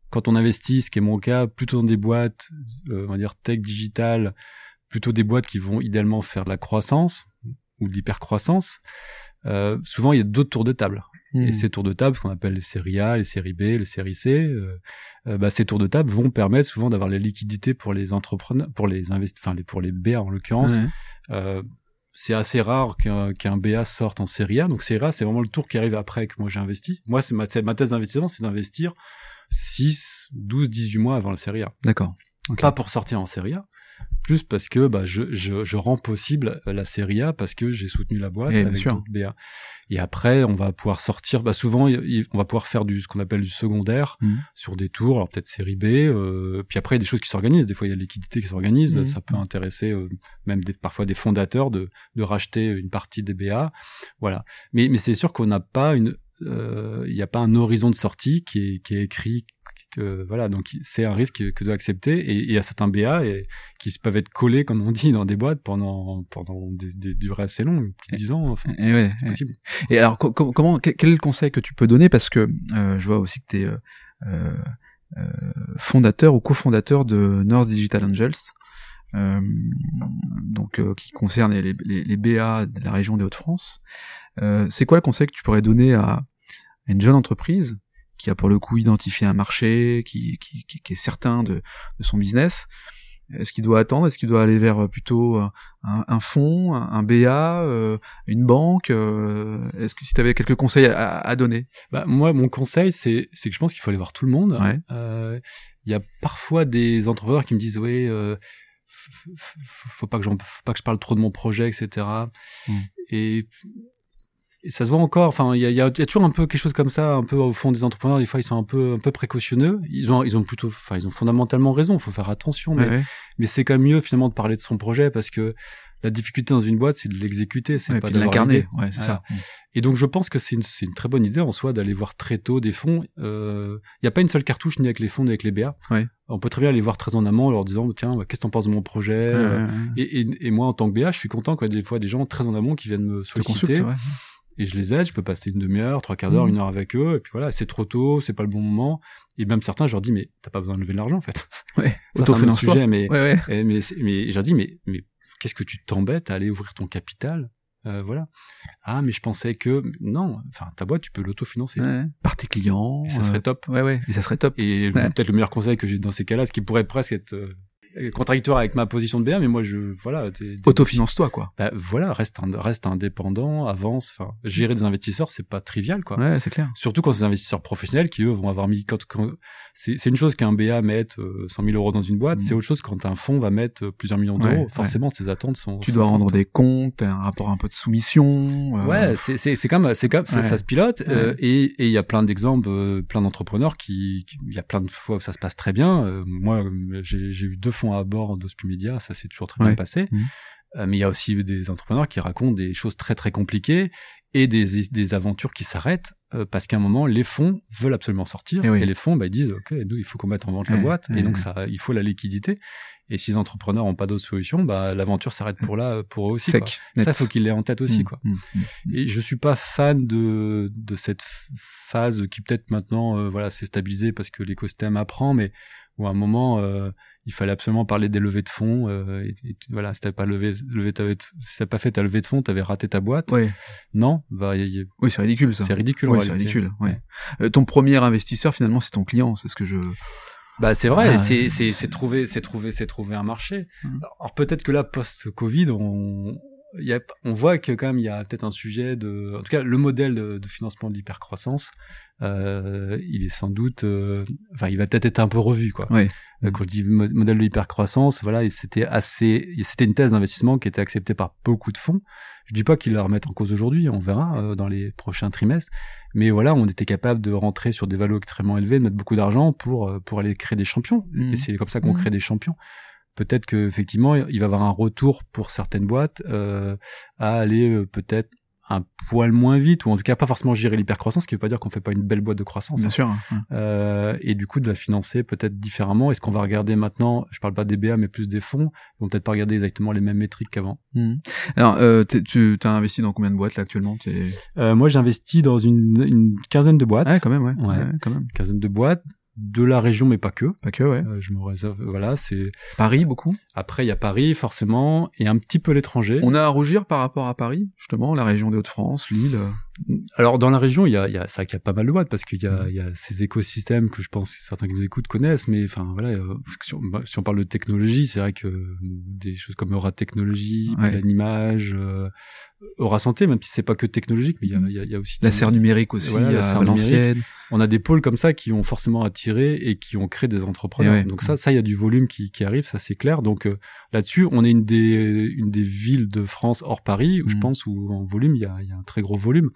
quand on investit, ce qui est mon cas, plutôt dans des boîtes, euh, on va dire tech digital, plutôt des boîtes qui vont idéalement faire de la croissance ou de l'hypercroissance, euh, souvent il y a d'autres tours de table. Et hmm. ces tours de table, ce qu'on appelle les séries A, les séries B, les séries C, euh, bah, ces tours de table vont permettre souvent d'avoir les liquidités pour les entrepreneurs, pour les investisseurs, enfin pour les BA en l'occurrence, euh, c'est assez rare qu'un qu'un BA sorte en série A. Donc série A, c'est vraiment le tour qui arrive après que moi j'ai investi. Moi, c'est ma, ma thèse d'investissement, c'est d'investir 6, 12, 18 mois avant la série A. D'accord. Pas pour sortir en série A, plus parce que bah, je, je, je rends possible la série A parce que j'ai soutenu la boîte avec d'autres BA. Et après, on va pouvoir sortir. Bah, souvent, on va pouvoir faire du ce qu'on appelle du secondaire mmh. sur des tours, alors peut-être série B. Euh, puis après, il y a des choses qui s'organisent. Des fois, il y a l'équité qui s'organise. Mmh. Ça peut intéresser euh, même des, parfois des fondateurs de, de racheter une partie des BA. Voilà. Mais, mais c'est sûr qu'on n'a pas une euh, il n'y a pas un horizon de sortie qui est, qui est écrit que voilà donc c'est un risque que doit accepter et il y a certains BA et, qui peuvent être collés comme on dit dans des boîtes pendant pendant des, des durées assez longues plus de 10 ans enfin c'est possible. Et alors comment quel est le conseil que tu peux donner? Parce que euh, je vois aussi que tu es euh, euh, fondateur ou cofondateur de North Digital Angels. euh, donc qui concerne les, les, les, BA de la région des Hauts-de-France. Euh, c'est quoi le conseil que tu pourrais donner à une jeune entreprise qui a pour le coup identifié un marché, qui, qui, qui est certain de, de son business, Est-ce qu'il doit attendre? Est-ce qu'il doit aller vers plutôt un, un fonds, un, BA, une banque Est-ce que si tu avais quelques conseils à, à donner? Bah, Moi, mon conseil, c'est que je pense qu'il faut aller voir tout le monde. Il y a parfois des entrepreneurs qui me disent oui. Faut pas que j'en faut pas que je parle trop de mon projet etc et et ça se voit encore. Enfin, il y a, y a, toujours un peu quelque chose comme ça, un peu au fond des entrepreneurs. Des fois, ils sont un peu, un peu précautionneux. Ils ont, ils ont plutôt, enfin, ils ont fondamentalement raison. Il faut faire attention, mais, mais c'est quand même mieux finalement de parler de son projet parce que la difficulté dans une boîte, c'est de l'exécuter, c'est pas de l'incarner. Ouais, c'est ça. Et donc, je pense que c'est une, une, très bonne idée en soi d'aller voir très tôt des fonds. Il euh, n'y a pas une seule cartouche ni avec les fonds ni avec les BA. Ouais. On peut très bien aller voir très en amont en leur disant tiens, qu'est-ce que t'en penses de mon projet et, et, et, moi, en tant que BA, je suis content quoi. Des fois, des gens très en amont qui viennent me solliciter et je les aide, je peux passer une demi-heure, trois quarts d'heure, mmh. une heure avec eux, et puis voilà, c'est trop tôt, c'est pas le bon moment. Et même certains, je leur dis, mais t'as pas besoin de lever de l'argent, en fait. Ouais, ça, c'est un sujet, mais, ouais, mais, mais, mais je leur dis, mais, mais qu'est-ce que tu t'embêtes à aller ouvrir ton capital? Euh, voilà. Ah, mais je pensais que non. Enfin, ta boîte, tu peux l'autofinancer ouais, par tes clients. Et ça serait euh, top. Ouais, ouais. Et ça serait top. Et peut-être le meilleur conseil que j'ai dans ces cas-là, ce qui pourrait presque être euh, contradictoire avec ma position de BA, mais moi je voilà. Autofinance-toi quoi. Bah, voilà, reste reste indépendant, avance. Enfin, gérer des investisseurs, c'est pas trivial quoi. Ouais, c'est clair. Surtout quand c'est des investisseurs professionnels qui eux vont avoir mis quand, c'est c'est une chose qu'un BA mette 100 000 euros dans une boîte, c'est mm. autre chose quand un fonds va mettre euh, plusieurs millions d'euros. Forcément, ses attentes sont. Tu dois rendre des comptes, un rapport un peu de soumission. Euh... Ouais, c'est c'est c'est comme c'est comme ça, ça se pilote euh, et et il y a plein d'exemples, euh, plein d'entrepreneurs qui il y a plein de fois où ça se passe très bien. moi, j'ai eu deux fonds à bord d'Hospimedia, ça s'est toujours très bien passé. Mmh. Euh, mais il y a aussi des entrepreneurs qui racontent des choses très très compliquées et des, des aventures qui s'arrêtent euh, parce qu'à un moment les fonds veulent absolument sortir et, les fonds bah, ils disent ok nous il faut qu'on mette en vente la boîte et donc ça il faut la liquidité et si les entrepreneurs n'ont pas d'autre solution bah l'aventure s'arrête pour là pour eux aussi Sec, ça faut qu'il l'ait en tête aussi mmh, quoi. Mmh, et je suis pas fan de de cette phase qui peut-être maintenant euh, voilà s'est stabilisée parce que l'écosystème apprend mais où à un moment il fallait absolument parler des levées de fonds. Euh, et, voilà, si t'avais pas levé, levé si t'as pas fait ta levée de fonds, t'avais raté ta boîte. Oui. Non, bah, oui, c'est ridicule ça. C'est ridicule. Oui, c'est ridicule. Ouais. Euh, ton premier investisseur finalement, c'est ton client. C'est ce que je. Bah c'est vrai, ah, c'est c'est c'est trouver c'est trouver c'est trouver un marché. Mmh. Alors peut-être que là post Covid on y a, on voit que quand même il y a peut-être un sujet de en tout cas le modèle de, de financement de l'hypercroissance euh, il est sans doute, euh, enfin, il va peut-être être un peu revu, quoi. Oui. Euh, quand je dis modèle de hypercroissance, voilà, c'était assez, c'était une thèse d'investissement qui était acceptée par beaucoup de fonds. Je dis pas qu'ils la remettent en cause aujourd'hui, on verra euh, dans les prochains trimestres. Mais voilà, on était capable de rentrer sur des valeurs extrêmement élevées, de mettre beaucoup d'argent pour pour aller créer des champions. Mmh. Et c'est comme ça qu'on mmh. crée des champions peut-être que effectivement il va y avoir un retour pour certaines boîtes euh, à aller peut-être un poil moins vite ou en tout cas pas forcément gérer l'hypercroissance ce qui veut pas dire qu'on fait pas une belle boîte de croissance bien sûr euh, et du coup de la financer peut-être différemment. Est-ce qu'on va regarder maintenant je parle pas des BA mais plus des fonds ils vont peut-être pas regarder exactement les mêmes métriques qu'avant. Mmh. alors euh, tu as investi dans combien de boîtes là actuellement? Euh, moi j'ai investi dans une, une, quinzaine de boîtes. Ouais quand même ouais, ouais. quand même. Quinzaine de boîtes de la région mais pas que. Pas que ouais. Euh, je me réserve voilà c'est Paris beaucoup. Après il y a Paris forcément et un petit peu l'étranger. On a à rougir par rapport à Paris justement la région des Hauts-de-France Lille alors dans la région il y a, il y a c'est vrai qu'il y a pas mal de boîtes parce qu'il y a, il y a ces écosystèmes que je pense que certains qui nous écoutent connaissent mais enfin voilà euh, si on, bah, si on parle de technologie c'est vrai que des choses comme Aura Technologie ouais. Planimage euh, Aura Santé même si c'est pas que technologique mais il y a, il y a, il y a aussi la serre numérique aussi voilà, à l'ancienne on a des pôles comme ça qui ont forcément attiré et qui ont créé des entrepreneurs. Ouais. Donc ça, ça, il y a du volume qui, qui arrive, ça c'est clair. Donc euh, là-dessus, on est une des, une des villes de France hors Paris où je mmh. pense où en volume, il y a, il y a un très gros volume.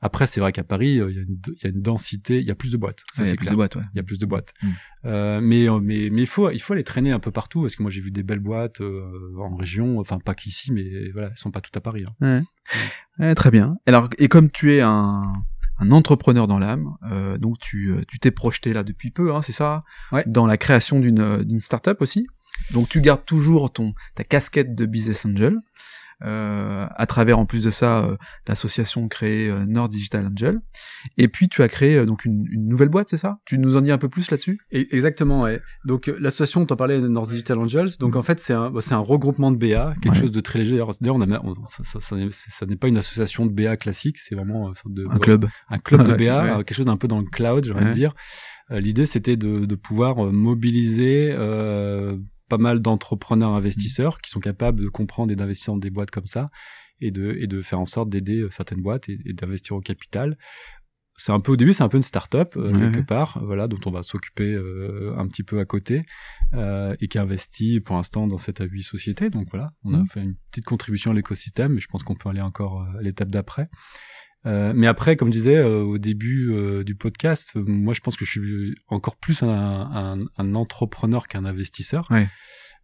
Après, c'est vrai qu'à Paris, euh, il y, a une, il y a une densité, il y a plus de boîtes. Ça, c'est plus de boîtes, ouais. Il y a plus de boîtes. Mmh. Euh, mais euh, mais mais il faut il faut aller traîner un peu partout parce que moi j'ai vu des belles boîtes euh, en région, enfin pas qu'ici, mais voilà, elles sont pas toutes à Paris. Hein. Ouais. Ouais, très bien. Alors et comme tu es un un entrepreneur dans l'âme. Euh, donc tu euh, tu t'es projeté là depuis peu, hein, c'est ça? Ouais. Dans la création d'une d'une startup aussi. Donc tu gardes toujours ton ta casquette de business angel à travers en plus de ça euh, l'association créée euh, Nord Digital Angel. Et puis tu as créé euh, donc une, une, nouvelle boîte, c'est ça? Tu nous en dis un peu plus là-dessus? Exactement, ouais. Donc l'association, on parlait Nord Digital Angels. Donc en fait c'est un c'est un regroupement de BA, quelque ouais. chose de très léger. D'ailleurs on a on, ça, ça, ça, ça n'est pas une association de BA classique, c'est vraiment sorte de un club, un club de BA, quelque chose d'un peu dans le cloud, j'ai envie de dire. L'idée c'était de, de pouvoir mobiliser pas mal d'entrepreneurs investisseurs qui sont capables de comprendre et d'investir dans des boîtes comme ça et de et de faire en sorte d'aider certaines boîtes et, d'investir au capital. C'est un peu au début c'est un peu une start-up quelque part voilà dont on va s'occuper un petit peu à côté et qui investit pour l'instant dans cette à 8 sociétés donc voilà on a mmh. fait une petite contribution à l'écosystème mais je pense qu'on peut aller encore à l'étape d'après euh, mais après, comme je disais euh, au début euh, du podcast, moi je pense que je suis encore plus un, un, un entrepreneur qu'un investisseur. Ouais.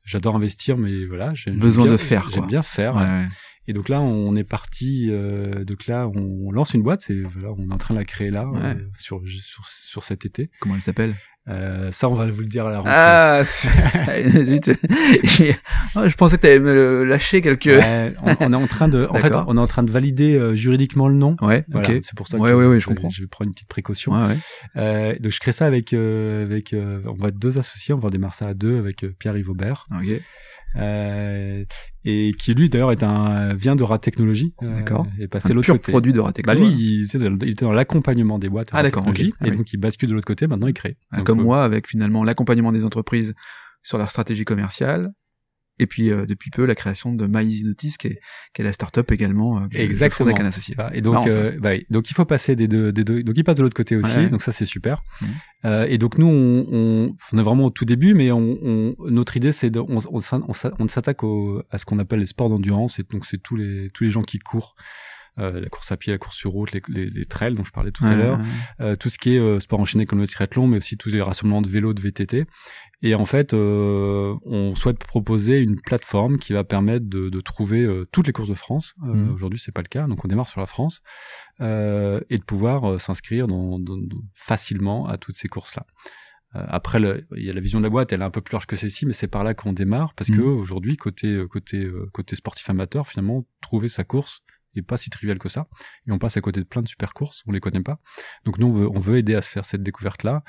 J'adore investir, mais voilà, j'ai besoin de faire. J'aime bien faire. Ouais, et donc là, on est parti. Euh, donc là, on lance une boîte. C'est voilà, on est en train de la créer là euh, sur, sur, sur cet été. Comment elle s'appelle? Euh, Ça, on va vous le dire à la rentrée. Ah, je pensais que tu allais me le lâcher quelque. on, on, est en train de. En fait, on est en train de valider euh, juridiquement le nom. Ouais. Voilà, C'est pour ça. Ouais, que ouais, ouais, je comprends. Je vais prendre une petite précaution. Ouais, ouais. donc je crée ça avec avec. on va être deux associés. On va démarrer ça à deux avec Pierre Yves Aubert. Ok euh, et qui lui d'ailleurs est un vient de Rat Technologie euh, d'accord et passé l'autre côté produit de Rat bah lui il, il était dans l'accompagnement des boîtes ah d'accord okay. et donc il bascule de l'autre côté maintenant il crée ah, comme moi avec finalement l'accompagnement des entreprises sur leur stratégie commerciale et puis euh, depuis peu la création de My Notice qui est, qui est la startup également euh, que exactement. avec un associé. Et donc euh, bah, donc il faut passer des deux, des deux donc il passe de l'autre côté aussi donc ça c'est super. Mmh. euh, et donc nous on, on, on, est vraiment au tout début mais on, on notre idée c'est on, on, on s'attaque à ce qu'on appelle les sports d'endurance et donc c'est tous les tous les gens qui courent la course à pied, la course sur route, les, les, les trails dont je parlais tout à l'heure, euh, tout ce qui est euh, sport enchaîné comme le triathlon, mais aussi tous les rassemblements de vélo, de VTT. Et en fait, on souhaite proposer une plateforme qui va permettre de, de trouver toutes les courses de France. Mmh. Aujourd'hui, c'est pas le cas, donc on démarre sur la France et de pouvoir s'inscrire dans, dans, facilement à toutes ces courses-là. Après, le, il y a la vision de la boîte, elle est un peu plus large que celle-ci, mais c'est par là qu'on démarre, parce mmh. que aujourd'hui, côté côté côté sportif amateur, finalement, trouver sa course, et pas si trivial que ça. Et on passe à côté de plein de super courses, on les connaît pas. Donc nous, on veut, on veut aider à se faire cette découverte-là.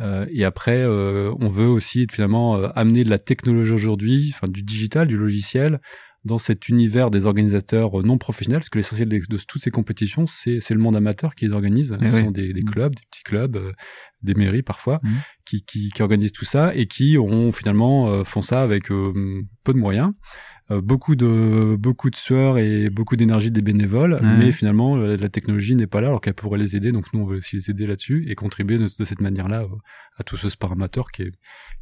Euh, et après, euh, on veut aussi finalement euh, amener de la technologie aujourd'hui, enfin du digital, du logiciel, dans cet univers des organisateurs non professionnels, parce que l'essentiel de, toutes ces compétitions, c'est le monde amateur qui les organise. Eh Ce sont des, des, mmh. clubs, des petits clubs, des mairies parfois, mmh. qui, qui, qui, organisent tout ça et qui ont finalement font ça avec peu de moyens. Euh, beaucoup de beaucoup de sueur et beaucoup d'énergie des bénévoles, mais finalement la, technologie n'est pas là alors qu'elle pourrait les aider. Donc nous on veut aussi les aider là-dessus et contribuer de, cette manière-là euh, à tout ce sport amateur qui est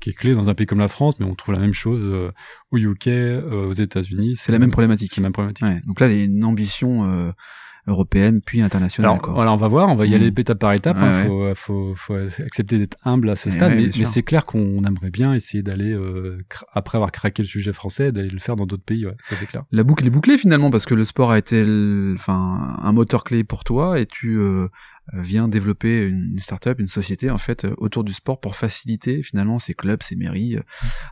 qui est clé dans un pays comme la France, mais on trouve la même chose euh, au UK, aux États-Unis. C'est la même problématique. C'est la même problématique. Donc là il y a une ambition européenne puis internationale. Alors, voilà, on va voir, on va y aller mmh. étape par étape. Il hein. faut, faut, faut, accepter d'être humble à ce stade, mais, mais c'est clair qu'on aimerait bien essayer d'aller euh, après avoir craqué le sujet français, d'aller le faire dans d'autres pays. Ouais, ça c'est clair. La boucle est bouclée finalement parce que le sport a été, enfin, un moteur clé pour toi et tu euh, vient développer une startup, une société en fait euh, autour du sport pour faciliter finalement ces clubs, ces mairies euh,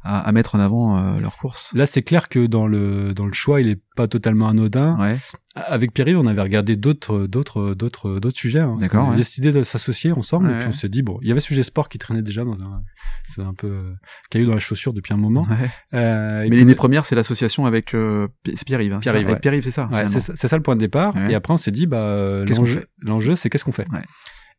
à, à mettre en avant euh, leurs courses. Là, c'est clair que dans le dans le choix, il est pas totalement anodin. Ouais. Avec Pierre, on avait regardé d'autres d'autres d'autres d'autres sujets. Hein, D'accord. On a décidé de s'associer ensemble et puis on s'est dit bon, il y avait ce sujet sport qui traînait déjà dans un c'est un peu caillou dans la chaussure depuis un moment. Euh, Mais l'idée première, c'est l'association avec euh, Pierre-Yves. Hein, Pierre-Yves, Pierre-Yves, c'est ça. c'est ça, ça, le point de départ. Et après, on s'est dit bah l'enjeu, c'est qu'est-ce qu'on fait?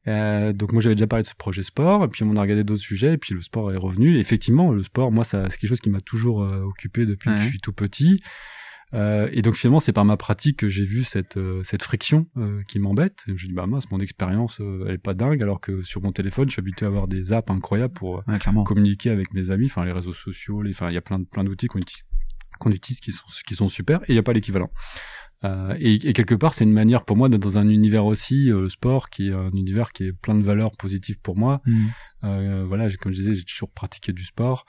Euh, donc moi j'avais déjà parlé de ce projet sport et puis on a regardé d'autres sujets et puis le sport est revenu. Et effectivement, le sport, moi, ça, c'est quelque chose qui m'a toujours euh, occupé depuis que je suis tout petit. Euh, et donc finalement, c'est par ma pratique que j'ai vu cette cette friction qui m'embête. Je me dis bah mince, mon expérience elle est pas dingue, alors que sur mon téléphone, je suis habitué à avoir des apps incroyables pour communiquer avec mes amis, enfin les réseaux sociaux, enfin il y a plein de plein d'outils qu'on utilise, qu'on utilise qui sont qui sont super et il y a pas l'équivalent. Euh, et, et, quelque part, c'est une manière pour moi d'être dans un univers aussi euh, sport qui est un univers qui est plein de valeurs positives pour moi. Mm. Euh, voilà, comme je disais, j'ai toujours pratiqué du sport.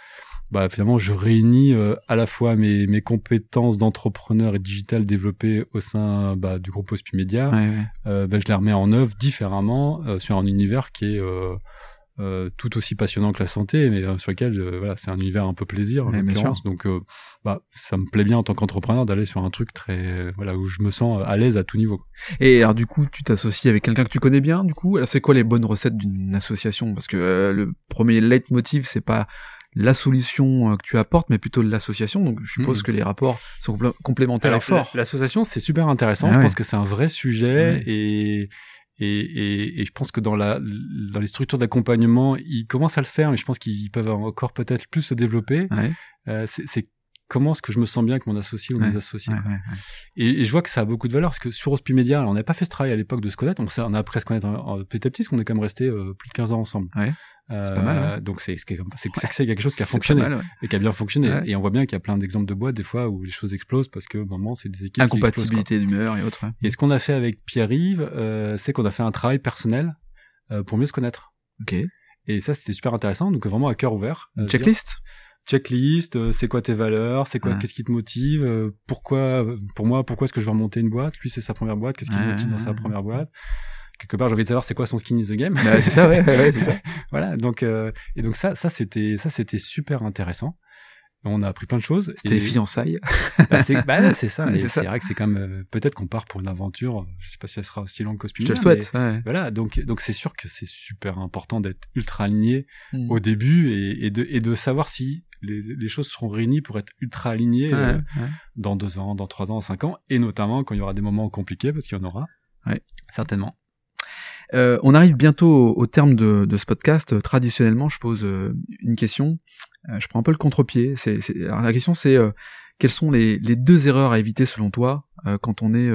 Bah finalement, je réunis euh, à la fois mes, mes compétences d'entrepreneur et digital développées au sein bah, du groupe Hospimedia. Ouais, ouais. Bah, je les remets en œuvre différemment sur un univers qui est euh, tout aussi passionnant que la santé, mais euh, sur lequel euh, voilà, c'est un univers un peu plaisir en l'occurrence. Donc, bah, ça me plaît bien en tant qu'entrepreneur d'aller sur un truc très voilà où je me sens à l'aise à tout niveau. Et alors du coup, tu t'associes avec quelqu'un que tu connais bien. Du coup, alors c'est quoi les bonnes recettes d'une association? Parce que le premier leitmotiv, c'est pas la solution que tu apportes, mais plutôt l'association. Donc, je suppose hmm. que les rapports sont complémentaires et forts. L'association, c'est super intéressant. Ah je pense que c'est un vrai sujet et Et, et, et, je pense que dans la dans les structures d'accompagnement, ils commencent à le faire, mais je pense qu'ils peuvent encore peut-être plus se développer. Ouais. Euh, c'est comment est-ce que je me sens bien avec mon associé ou mes associés. Et, et, je vois que ça a beaucoup de valeur parce que sur Media, on n'a pas fait ce travail à l'époque de se connaître, on, on a appris à se connaître en, petit à petit, parce qu'on est quand même resté euh, plus de 15 ans ensemble. Ouais. Euh, pas mal, hein. Donc c'est c'est c'est quelque chose qui a fonctionné et qui a bien fonctionné. Et on voit bien qu'il y a plein d'exemples de boîtes des fois où les choses explosent parce que au moment c'est des équipes incompatibilité d'humeur et autres. Et ce qu'on a fait avec Pierre-Yves, euh, c'est qu'on a fait un travail personnel euh, pour mieux se connaître. Ok. Et ça c'était super intéressant. Donc vraiment à cœur ouvert. Euh, checklist? Checklist, euh, c'est quoi tes valeurs, c'est quoi, qu'est-ce qui te motive, euh, pourquoi, pour moi, pourquoi est-ce que je veux remonter une boîte, lui c'est sa première boîte, qu'est-ce qui le motive dans sa première boîte? Quelque part, j'ai envie de savoir c'est quoi son skin is the game? Bah, c'est ça, ouais, ouais, c'est ça. voilà, donc euh, et donc ça, ça c'était, ça c'était super intéressant. On a appris plein de choses. C'était les fiançailles. bah, c'est bah, ça. mais c'est vrai que c'est quand même peut-être qu'on part pour une aventure. Je sais pas si elle sera aussi longue qu'Hospital. Je le souhaite. Ouais. Voilà, donc donc c'est sûr que c'est super important d'être ultra aligné hmm. au début et, et, de et de savoir si les, choses seront réunies pour être ultra alignées euh, dans deux ans, dans trois ans, cinq ans, et notamment quand il y aura des moments compliqués, parce qu'il y en aura. Certainement. Euh, on arrive bientôt au, terme de, ce podcast. Traditionnellement, je pose euh, une question. Je prends un peu le contre-pied. C'est, la question, c'est quelles sont les, deux erreurs à éviter selon toi quand on est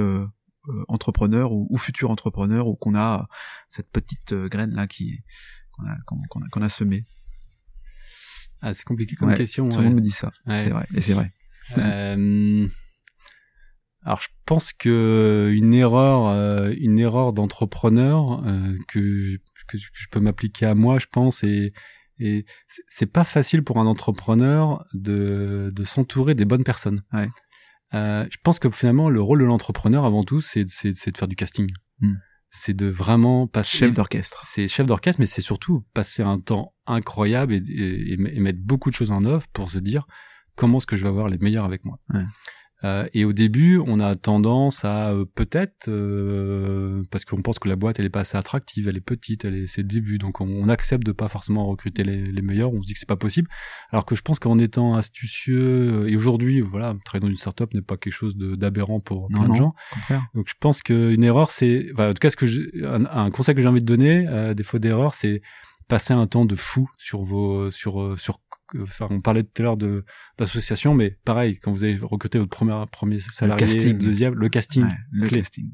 entrepreneur ou, futur entrepreneur ou qu'on a cette petite graine là qui qu'on a, qu'on a semée? Ah, c'est compliqué comme question. Tout le monde me dit ça. C'est vrai. Et c'est vrai. Euh, alors, je pense que une erreur, euh, une erreur d'entrepreneur euh, que, que, je peux m'appliquer à moi, je pense, et, et c'est pas facile pour un entrepreneur de, de s'entourer des bonnes personnes. Ouais. Euh, je pense que finalement, le rôle de l'entrepreneur, avant tout, c'est de faire du casting. Hmm c'est de vraiment passer chef d'orchestre. C'est chef d'orchestre, mais c'est surtout passer un temps incroyable et, et, mettre beaucoup de choses en œuvre pour se dire comment est-ce que je vais avoir les meilleurs avec moi. Ouais. Euh, et au début, on a tendance à euh, peut-être euh, parce qu'on pense que la boîte elle est pas assez attractive, elle est petite, elle est c'est le début, donc on, accepte de pas forcément recruter les, les, meilleurs. On se dit que c'est pas possible, alors que je pense qu'en étant astucieux et aujourd'hui, voilà, travailler dans une startup n'est pas quelque chose d'aberrant pour plein de gens. Donc je pense qu'une erreur, c'est, en tout cas, ce que un, un, conseil que j'ai envie de donner, euh, des fois d'erreur, c'est passer un temps de fou sur vos sur sur enfin on parlait tout à l'heure de d'association mais pareil quand vous avez recruté votre premier premier salarié le deuxième le casting le casting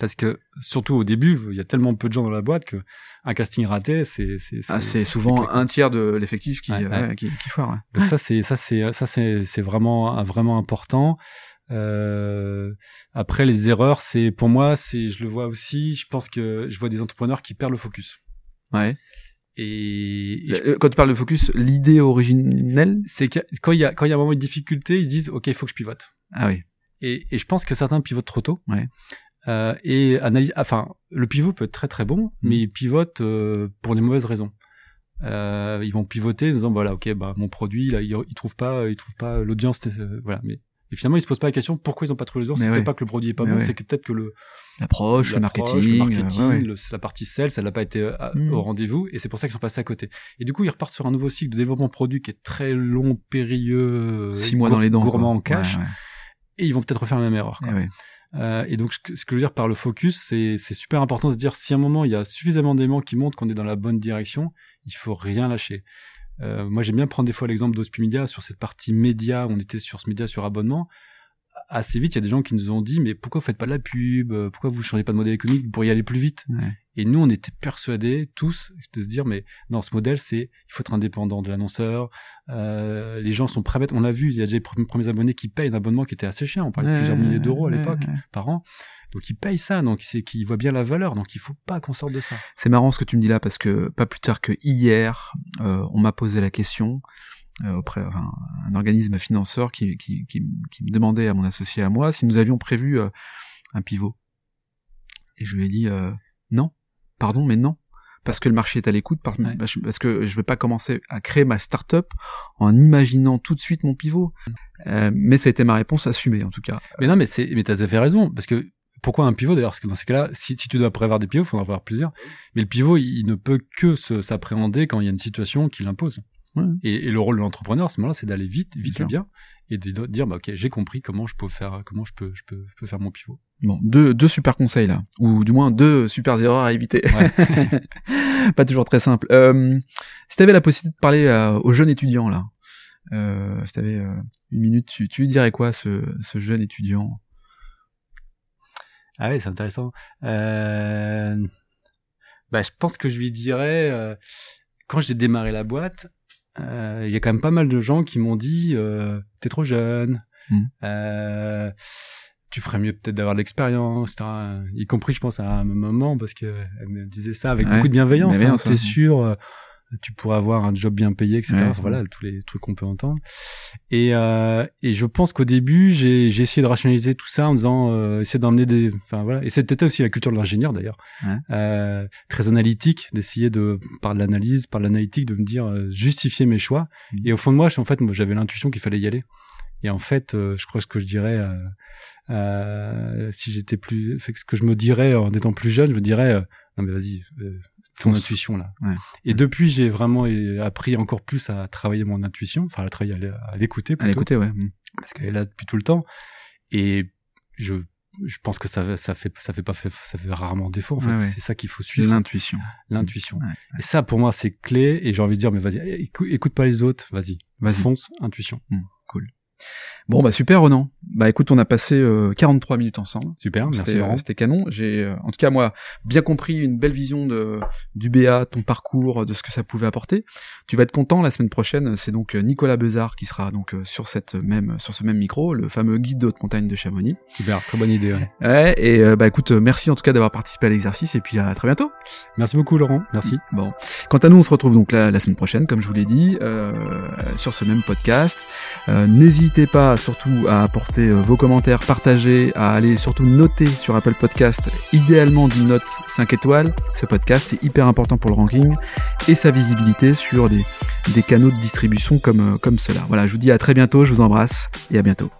parce que surtout au début il y a tellement peu de gens dans la boîte que un casting raté c'est c'est ah, c'est souvent un tiers de l'effectif qui, qui, qui foire donc ça c'est ça c'est ça c'est c'est vraiment vraiment important. Euh, après les erreurs c'est pour moi c'est je le vois aussi je pense que je vois des entrepreneurs qui perdent le focus. Ouais et, quand tu parles de focus, l'idée originelle, c'est que quand il y a quand il y a un moment de difficulté, ils se disent OK, il faut que je pivote. Ah oui. Et, et je pense que certains pivotent trop tôt. Ouais. Euh, et analyse, enfin, le pivot peut être très très bon, mm. mais ils pivotent euh, pour les mauvaises raisons. Euh, ils vont pivoter en disant voilà, ok, bah mon produit, là, il, il trouve pas, il trouve pas l'audience, euh, voilà, mais et finalement, ils se posent pas la question pourquoi ils ont pas trouvé les C'est pas que le produit est pas bon, c'est que peut-être que le l'approche, le marketing, le marketing, la partie sales, ça n'a pas été euh, mm. au rendez-vous, et c'est pour ça qu'ils sont passés à côté. Et du coup, ils repartent sur un nouveau cycle de développement produit qui est très long, périlleux, six mois dans les dents, gourmand en cash, et ils vont peut-être refaire la même erreur. Quoi. Eh euh, et donc, ce que je veux dire par le focus, c'est super important de se dire si à un moment il y a suffisamment d'éléments qui montrent qu'on est dans la bonne direction, il faut rien lâcher. Euh, moi, j'aime bien prendre des fois l'exemple d'Hospimedia sur cette partie média. On était sur ce média sur abonnement assez vite, il y a des gens qui nous ont dit, mais pourquoi vous faites pas de la pub? Pourquoi vous changez pas de modèle économique? Vous pourriez aller plus vite. Et nous, on était persuadés tous de se dire, mais non, ce modèle, c'est il faut être indépendant de l'annonceur. Euh, les gens sont prêts à mettre. On l'a vu, il y a déjà les premiers abonnés qui payent un abonnement qui était assez cher. On parlait de plusieurs milliers d'euros à l'époque par an. Donc ils payent ça, donc c'est qu'ils voient bien la valeur, donc il faut pas qu'on sorte de ça. C'est marrant ce que tu me dis là parce que pas plus tard que hier, euh, on m'a posé la question euh, auprès enfin, un organisme financeur qui, qui, qui, qui, me demandait à mon associé à moi si nous avions prévu euh, un pivot. Et je lui ai dit euh, non, pardon, mais non, parce que le marché est à l'écoute, parce que je vais pas commencer à créer ma start-up en imaginant tout de suite mon pivot. Euh, mais ça a été ma réponse assumée en tout cas. Mais non, mais c'est, mais t'as tout à fait raison, parce que pourquoi un pivot d'ailleurs? Parce que dans ces cas-là, si, si tu dois prévoir des pivots, il faut en avoir plusieurs. Mais le pivot, il, ne peut que s'appréhender quand il y a une situation qui l'impose. Et, le rôle de l'entrepreneur à ce moment-là, c'est d'aller vite, vite et bien, et de dire bah ok, j'ai compris comment je peux faire, comment je peux, je peux, peux faire mon pivot. Bon, deux, deux super conseils là, ou du moins deux super erreurs à éviter. Ouais. Pas toujours très simple. Euh, si tu avais la possibilité de parler aux jeunes étudiants là, euh, si tu avais euh, une minute, tu, tu lui dirais quoi ce, ce jeune étudiant? Ah oui, c'est intéressant. Euh... Bah, je pense que je lui dirais, euh, quand j'ai démarré la boîte, euh, il y a quand même pas mal de gens qui m'ont dit euh, t'es trop jeune. Euh, tu ferais mieux peut-être d'avoir de l'expérience y compris je pense à un moment parce que elle me disait ça avec beaucoup de bienveillance hein, t'es sûr euh, tu pourrais avoir un job bien payé, etc. voilà, tous les trucs qu'on peut entendre. Et, euh, et je pense qu'au début, j'ai, j'ai essayé de rationaliser tout ça en disant, euh, essayer d'emmener des, enfin voilà, et c'était aussi la culture de l'ingénieur d'ailleurs, euh, très analytique, d'essayer de par l'analyse, par l'analytique, de me dire euh, justifier mes choix. Mmh. Et au fond de moi, en fait, moi, j'avais l'intuition qu'il fallait y aller. Et en fait, euh, je crois ce que je dirais, euh, si j'étais plus, ce que je me dirais en étant plus jeune, je me dirais, non mais vas-y, ton intuition là. Et depuis, j'ai vraiment appris encore plus à travailler mon intuition, enfin à travailler, à l'écouter À l'écouter, ouais. Parce qu'elle est là depuis tout le temps. Et je, je pense que ça, ça fait, ça fait pas, ça fait rarement défaut. En fait, c'est ça qu'il faut suivre. L'intuition. L'intuition. Et ça, pour moi, c'est clé. Et j'ai envie de dire, mais vas-y, écoute, pas les autres, vas-y, vas fonce, intuition. Cool. Bon bah super Renan. Bah écoute, on a passé euh, 43 minutes ensemble. Super, merci. C'était canon. J'ai euh, en tout cas moi bien compris une belle vision de du BA, ton parcours, de ce que ça pouvait apporter. Tu vas être content la semaine prochaine, c'est donc euh, Nicolas Bezard qui sera donc euh, sur cette même sur ce même micro, le fameux guide de haute montagne de Chamonix. Super, très bonne idée. Ouais, ouais et bah écoute, merci en tout cas d'avoir participé à l'exercice et puis à très bientôt. Merci beaucoup Laurent, merci. Bon, quant à nous, on se retrouve donc là la semaine prochaine comme je vous l'ai dit sur ce même podcast. N'hésitez pas surtout à apporter vos commentaires, partager, à aller surtout noter sur Apple Podcast, idéalement d'une note 5 étoiles. Ce podcast est hyper important pour le ranking et sa visibilité sur des, canaux de distribution comme, comme cela. Voilà, je vous dis à très bientôt, je vous embrasse et à bientôt.